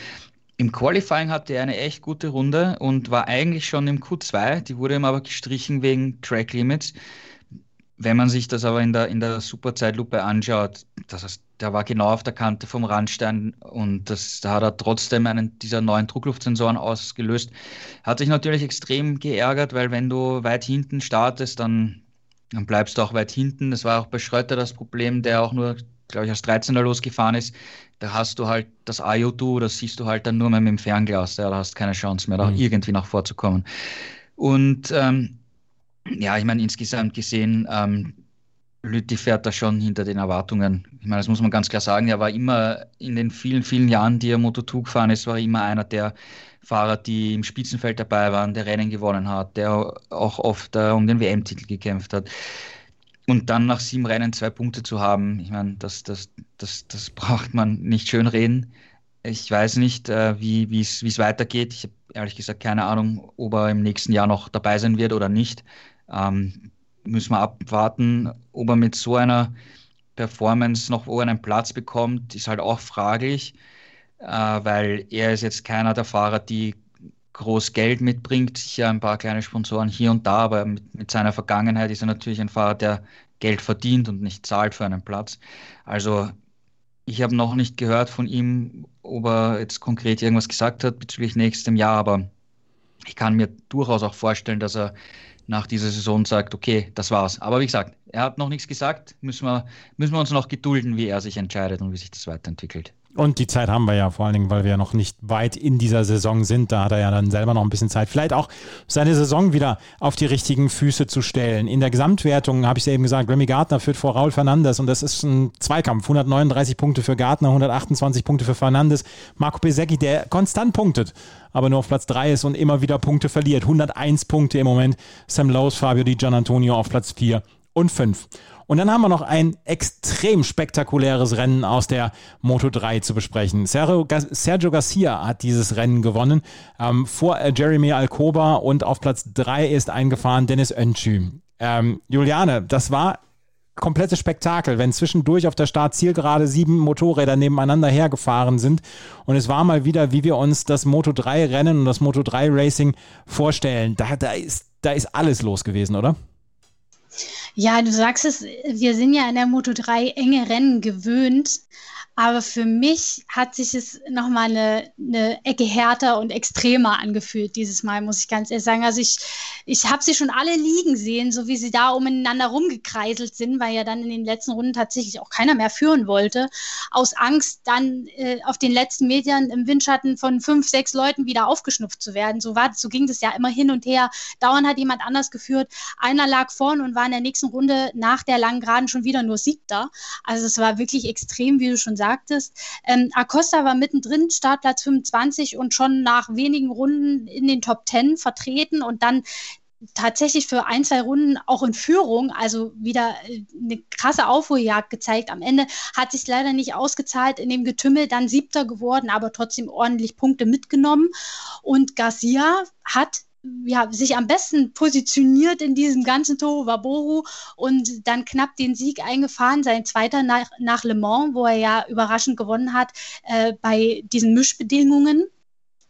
Im Qualifying hatte er eine echt gute Runde und war eigentlich schon im Q2. Die wurde ihm aber gestrichen wegen Track Limits. Wenn man sich das aber in der, in der Superzeitlupe anschaut, das heißt, der war genau auf der Kante vom Randstein und das, da hat er trotzdem einen dieser neuen Druckluftsensoren ausgelöst. Hat sich natürlich extrem geärgert, weil wenn du weit hinten startest, dann, dann bleibst du auch weit hinten. Das war auch bei Schröter das Problem, der auch nur, glaube ich, als 13er losgefahren ist. Da hast du halt das IO2, das siehst du halt dann nur mehr mit dem Fernglas. Ja, da hast keine Chance mehr, da mhm. irgendwie nach vorzukommen. Und ähm, ja, ich meine, insgesamt gesehen, ähm, Lütti fährt da schon hinter den Erwartungen. Ich meine, das muss man ganz klar sagen. Er war immer in den vielen, vielen Jahren, die er Moto2 gefahren ist, war immer einer der Fahrer, die im Spitzenfeld dabei waren, der Rennen gewonnen hat, der auch oft äh, um den WM-Titel gekämpft hat. Und dann nach sieben Rennen zwei Punkte zu haben, ich meine, das, das, das, das braucht man nicht schön reden. Ich weiß nicht, äh, wie es weitergeht. Ich habe ehrlich gesagt keine Ahnung, ob er im nächsten Jahr noch dabei sein wird oder nicht. Ähm, müssen wir abwarten, ob er mit so einer Performance noch einen Platz bekommt, ist halt auch fraglich, äh, weil er ist jetzt keiner der Fahrer, die groß Geld mitbringt, sicher ein paar kleine Sponsoren hier und da, aber mit, mit seiner Vergangenheit ist er natürlich ein Fahrer, der Geld verdient und nicht zahlt für einen Platz. Also ich habe noch nicht gehört von ihm, ob er jetzt konkret irgendwas gesagt hat bezüglich nächstem Jahr, aber ich kann mir durchaus auch vorstellen, dass er nach dieser Saison sagt, okay, das war's. Aber wie gesagt, er hat noch nichts gesagt. Müssen wir, müssen wir uns noch gedulden, wie er sich entscheidet und wie sich das weiterentwickelt. Und die Zeit haben wir ja vor allen Dingen, weil wir ja noch nicht weit in dieser Saison sind. Da hat er ja dann selber noch ein bisschen Zeit. Vielleicht auch seine Saison wieder auf die richtigen Füße zu stellen. In der Gesamtwertung habe ich es eben gesagt, Remy Gardner führt vor Raul Fernandes und das ist ein Zweikampf. 139 Punkte für Gardner, 128 Punkte für Fernandes. Marco Pesecki, der konstant punktet, aber nur auf Platz 3 ist und immer wieder Punkte verliert. 101 Punkte im Moment. Sam Lowe's, Fabio Di Gianantonio auf Platz 4 und 5. Und dann haben wir noch ein extrem spektakuläres Rennen aus der Moto 3 zu besprechen. Sergio, Sergio Garcia hat dieses Rennen gewonnen ähm, vor äh, Jeremy Alcoba und auf Platz 3 ist eingefahren Dennis Öncü. Ähm, Juliane, das war komplettes Spektakel, wenn zwischendurch auf der Startzielgerade sieben Motorräder nebeneinander hergefahren sind. Und es war mal wieder, wie wir uns das Moto 3 Rennen und das Moto 3 Racing vorstellen. Da, da, ist, da ist alles los gewesen, oder? Ja, du sagst es, wir sind ja in der Moto 3 enge Rennen gewöhnt. Aber für mich hat sich es nochmal eine, eine Ecke härter und extremer angefühlt dieses Mal, muss ich ganz ehrlich sagen. Also ich, ich habe sie schon alle liegen sehen, so wie sie da umeinander rumgekreiselt sind, weil ja dann in den letzten Runden tatsächlich auch keiner mehr führen wollte. Aus Angst, dann äh, auf den letzten Metern im Windschatten von fünf, sechs Leuten wieder aufgeschnupft zu werden. So, war, so ging das ja immer hin und her. Dauernd hat jemand anders geführt. Einer lag vorn und war in der nächsten Runde nach der langen Geraden schon wieder nur Siebter. Also es war wirklich extrem, wie du schon sagst sagtest. Ähm, Acosta war mittendrin, Startplatz 25 und schon nach wenigen Runden in den Top 10 vertreten und dann tatsächlich für ein, zwei Runden auch in Führung, also wieder äh, eine krasse Aufholjagd gezeigt. Am Ende hat sich leider nicht ausgezahlt in dem Getümmel, dann siebter geworden, aber trotzdem ordentlich Punkte mitgenommen. Und Garcia hat ja, sich am besten positioniert in diesem ganzen Toro Waboru und dann knapp den Sieg eingefahren, sein zweiter nach, nach Le Mans, wo er ja überraschend gewonnen hat äh, bei diesen Mischbedingungen.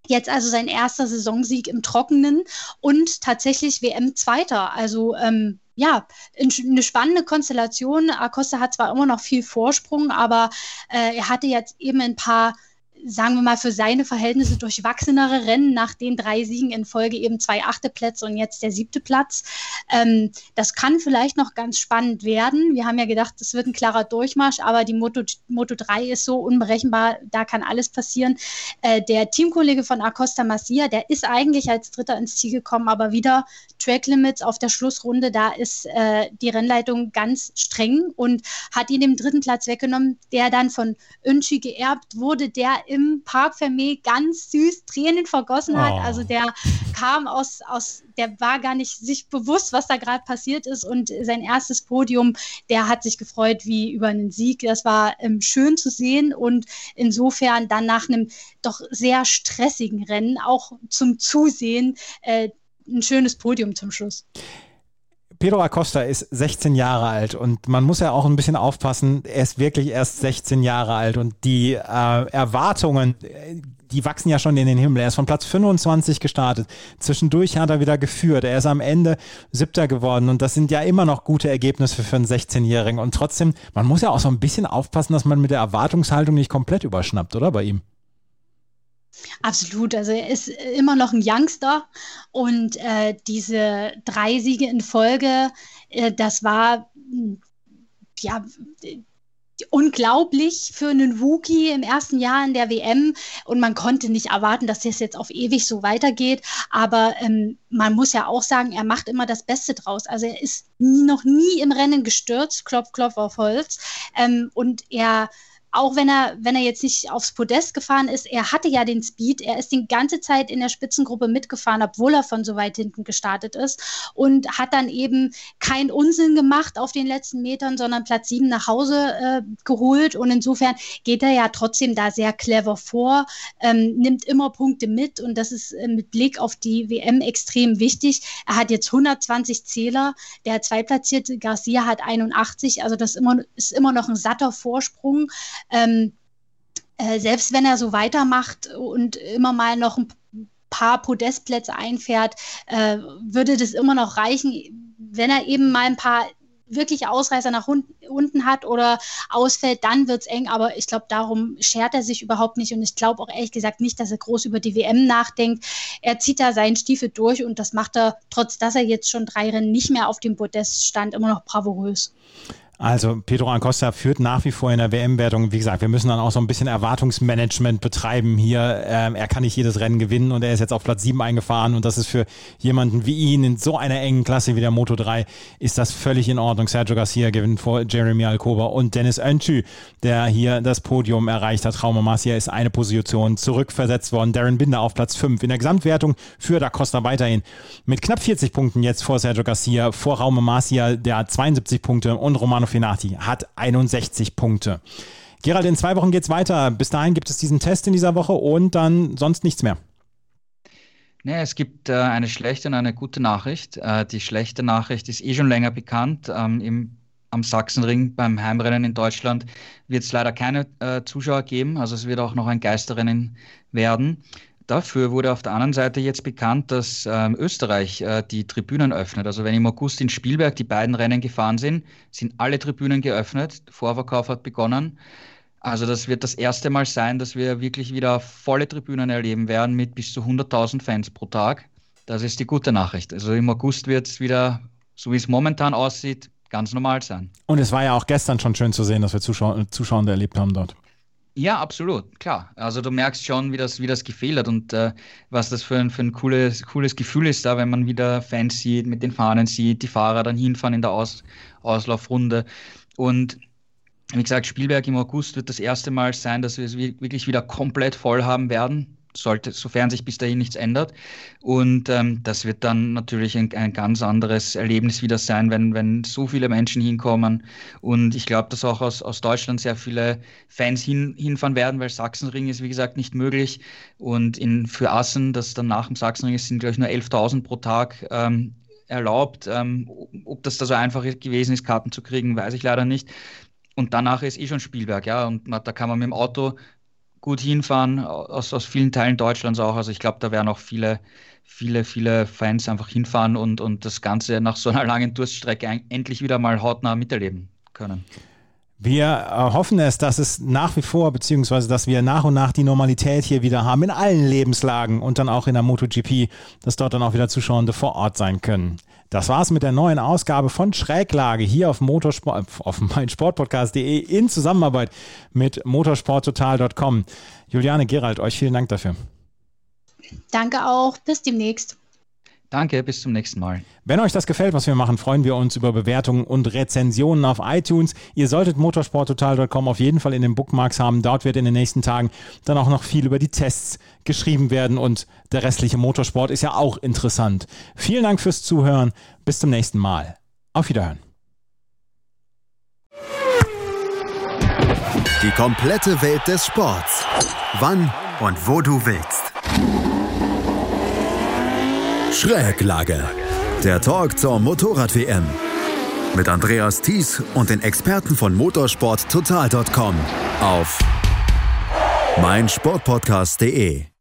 Jetzt also sein erster Saisonsieg im Trockenen und tatsächlich WM-Zweiter. Also ähm, ja, eine spannende Konstellation. Acosta hat zwar immer noch viel Vorsprung, aber äh, er hatte jetzt eben ein paar sagen wir mal, für seine Verhältnisse durchwachsenere Rennen nach den drei Siegen in Folge eben zwei achte Plätze und jetzt der siebte Platz. Ähm, das kann vielleicht noch ganz spannend werden. Wir haben ja gedacht, es wird ein klarer Durchmarsch, aber die Moto, Moto 3 ist so unberechenbar, da kann alles passieren. Äh, der Teamkollege von Acosta Masia, der ist eigentlich als Dritter ins Ziel gekommen, aber wieder Track Limits auf der Schlussrunde, da ist äh, die Rennleitung ganz streng und hat ihn den dritten Platz weggenommen, der dann von Önschi geerbt wurde, der im Park Fermé ganz süß Tränen vergossen hat. Oh. Also der kam aus, aus, der war gar nicht sich bewusst, was da gerade passiert ist. Und sein erstes Podium, der hat sich gefreut wie über einen Sieg. Das war ähm, schön zu sehen und insofern dann nach einem doch sehr stressigen Rennen auch zum Zusehen äh, ein schönes Podium zum Schluss. Pedro Acosta ist 16 Jahre alt und man muss ja auch ein bisschen aufpassen, er ist wirklich erst 16 Jahre alt und die äh, Erwartungen, die wachsen ja schon in den Himmel. Er ist von Platz 25 gestartet. Zwischendurch hat er wieder geführt. Er ist am Ende siebter geworden und das sind ja immer noch gute Ergebnisse für einen 16-Jährigen. Und trotzdem, man muss ja auch so ein bisschen aufpassen, dass man mit der Erwartungshaltung nicht komplett überschnappt, oder bei ihm? Absolut, also er ist immer noch ein Youngster und äh, diese drei Siege in Folge, äh, das war ja unglaublich für einen Wookie im ersten Jahr in der WM und man konnte nicht erwarten, dass das jetzt auf ewig so weitergeht. Aber ähm, man muss ja auch sagen, er macht immer das Beste draus. Also er ist nie, noch nie im Rennen gestürzt, klopf, klopf auf Holz. Ähm, und er auch wenn er, wenn er jetzt nicht aufs Podest gefahren ist, er hatte ja den Speed, er ist die ganze Zeit in der Spitzengruppe mitgefahren, obwohl er von so weit hinten gestartet ist und hat dann eben keinen Unsinn gemacht auf den letzten Metern, sondern Platz sieben nach Hause äh, geholt. Und insofern geht er ja trotzdem da sehr clever vor, ähm, nimmt immer Punkte mit. Und das ist äh, mit Blick auf die WM extrem wichtig. Er hat jetzt 120 Zähler, der zweitplatzierte Garcia hat 81, also das immer, ist immer noch ein satter Vorsprung ähm, äh, selbst wenn er so weitermacht und immer mal noch ein paar Podestplätze einfährt, äh, würde das immer noch reichen, wenn er eben mal ein paar wirklich Ausreißer nach unten hat oder ausfällt, dann wird es eng. Aber ich glaube, darum schert er sich überhaupt nicht. Und ich glaube auch ehrlich gesagt nicht, dass er groß über die WM nachdenkt. Er zieht da seinen Stiefel durch und das macht er, trotz dass er jetzt schon drei Rennen nicht mehr auf dem Podest stand, immer noch bravourös. Also Pedro Acosta führt nach wie vor in der WM-Wertung. Wie gesagt, wir müssen dann auch so ein bisschen Erwartungsmanagement betreiben hier. Ähm, er kann nicht jedes Rennen gewinnen und er ist jetzt auf Platz 7 eingefahren und das ist für jemanden wie ihn in so einer engen Klasse wie der Moto 3 ist das völlig in Ordnung. Sergio Garcia gewinnt vor Jeremy Alcoba und Dennis Öncü, der hier das Podium erreicht hat. Trauma Marcia ist eine Position zurückversetzt worden. Darren Binder auf Platz 5. In der Gesamtwertung führt Acosta weiterhin mit knapp 40 Punkten jetzt vor Sergio Garcia, vor Raume Marcia, der hat 72 Punkte und Romano Finati hat 61 Punkte. Gerald, in zwei Wochen geht es weiter. Bis dahin gibt es diesen Test in dieser Woche und dann sonst nichts mehr. Nee, es gibt äh, eine schlechte und eine gute Nachricht. Äh, die schlechte Nachricht ist eh schon länger bekannt. Ähm, im, am Sachsenring beim Heimrennen in Deutschland wird es leider keine äh, Zuschauer geben. Also es wird auch noch ein Geisterrennen werden. Dafür wurde auf der anderen Seite jetzt bekannt, dass ähm, Österreich äh, die Tribünen öffnet. Also wenn im August in Spielberg die beiden Rennen gefahren sind, sind alle Tribünen geöffnet. Vorverkauf hat begonnen. Also das wird das erste Mal sein, dass wir wirklich wieder volle Tribünen erleben werden mit bis zu 100.000 Fans pro Tag. Das ist die gute Nachricht. Also im August wird es wieder, so wie es momentan aussieht, ganz normal sein. Und es war ja auch gestern schon schön zu sehen, dass wir Zuschauer, Zuschauer erlebt haben dort. Ja, absolut, klar. Also du merkst schon, wie das, wie das gefehlt hat und äh, was das für ein, für ein cooles, cooles Gefühl ist da, wenn man wieder Fans sieht, mit den Fahnen sieht, die Fahrer dann hinfahren in der Aus, Auslaufrunde. Und wie gesagt, Spielberg im August wird das erste Mal sein, dass wir es wirklich wieder komplett voll haben werden sollte, sofern sich bis dahin nichts ändert. Und ähm, das wird dann natürlich ein, ein, ganz anderes Erlebnis wieder sein, wenn, wenn so viele Menschen hinkommen. Und ich glaube, dass auch aus, aus Deutschland sehr viele Fans hin, hinfahren werden, weil Sachsenring ist, wie gesagt, nicht möglich. Und in, für Assen, das dann nach dem Sachsenring ist, sind, glaube ich, nur 11.000 pro Tag. Ähm, erlaubt. Ähm, ob das da so einfach gewesen ist, Karten zu kriegen, weiß ich leider nicht. Und danach ist eh schon Spielberg, ja. Und da kann man mit dem Auto gut hinfahren, aus, aus vielen Teilen Deutschlands auch. Also ich glaube, da werden auch viele, viele, viele Fans einfach hinfahren und, und das Ganze nach so einer langen Durststrecke endlich wieder mal hautnah miterleben können. Wir äh, hoffen es, dass es nach wie vor, beziehungsweise dass wir nach und nach die Normalität hier wieder haben in allen Lebenslagen und dann auch in der MotoGP, dass dort dann auch wieder Zuschauende vor Ort sein können. Das war's mit der neuen Ausgabe von Schräglage hier auf Motorsport, auf meinsportpodcast.de in Zusammenarbeit mit motorsporttotal.com. Juliane Gerald, euch vielen Dank dafür. Danke auch. Bis demnächst. Danke, bis zum nächsten Mal. Wenn euch das gefällt, was wir machen, freuen wir uns über Bewertungen und Rezensionen auf iTunes. Ihr solltet motorsporttotal.com auf jeden Fall in den Bookmarks haben. Dort wird in den nächsten Tagen dann auch noch viel über die Tests geschrieben werden und der restliche Motorsport ist ja auch interessant. Vielen Dank fürs Zuhören. Bis zum nächsten Mal. Auf Wiederhören. Die komplette Welt des Sports. Wann und wo du willst. Schräglage. Der Talk zur Motorrad-WM. Mit Andreas Thies und den Experten von motorsporttotal.com auf meinsportpodcast.de.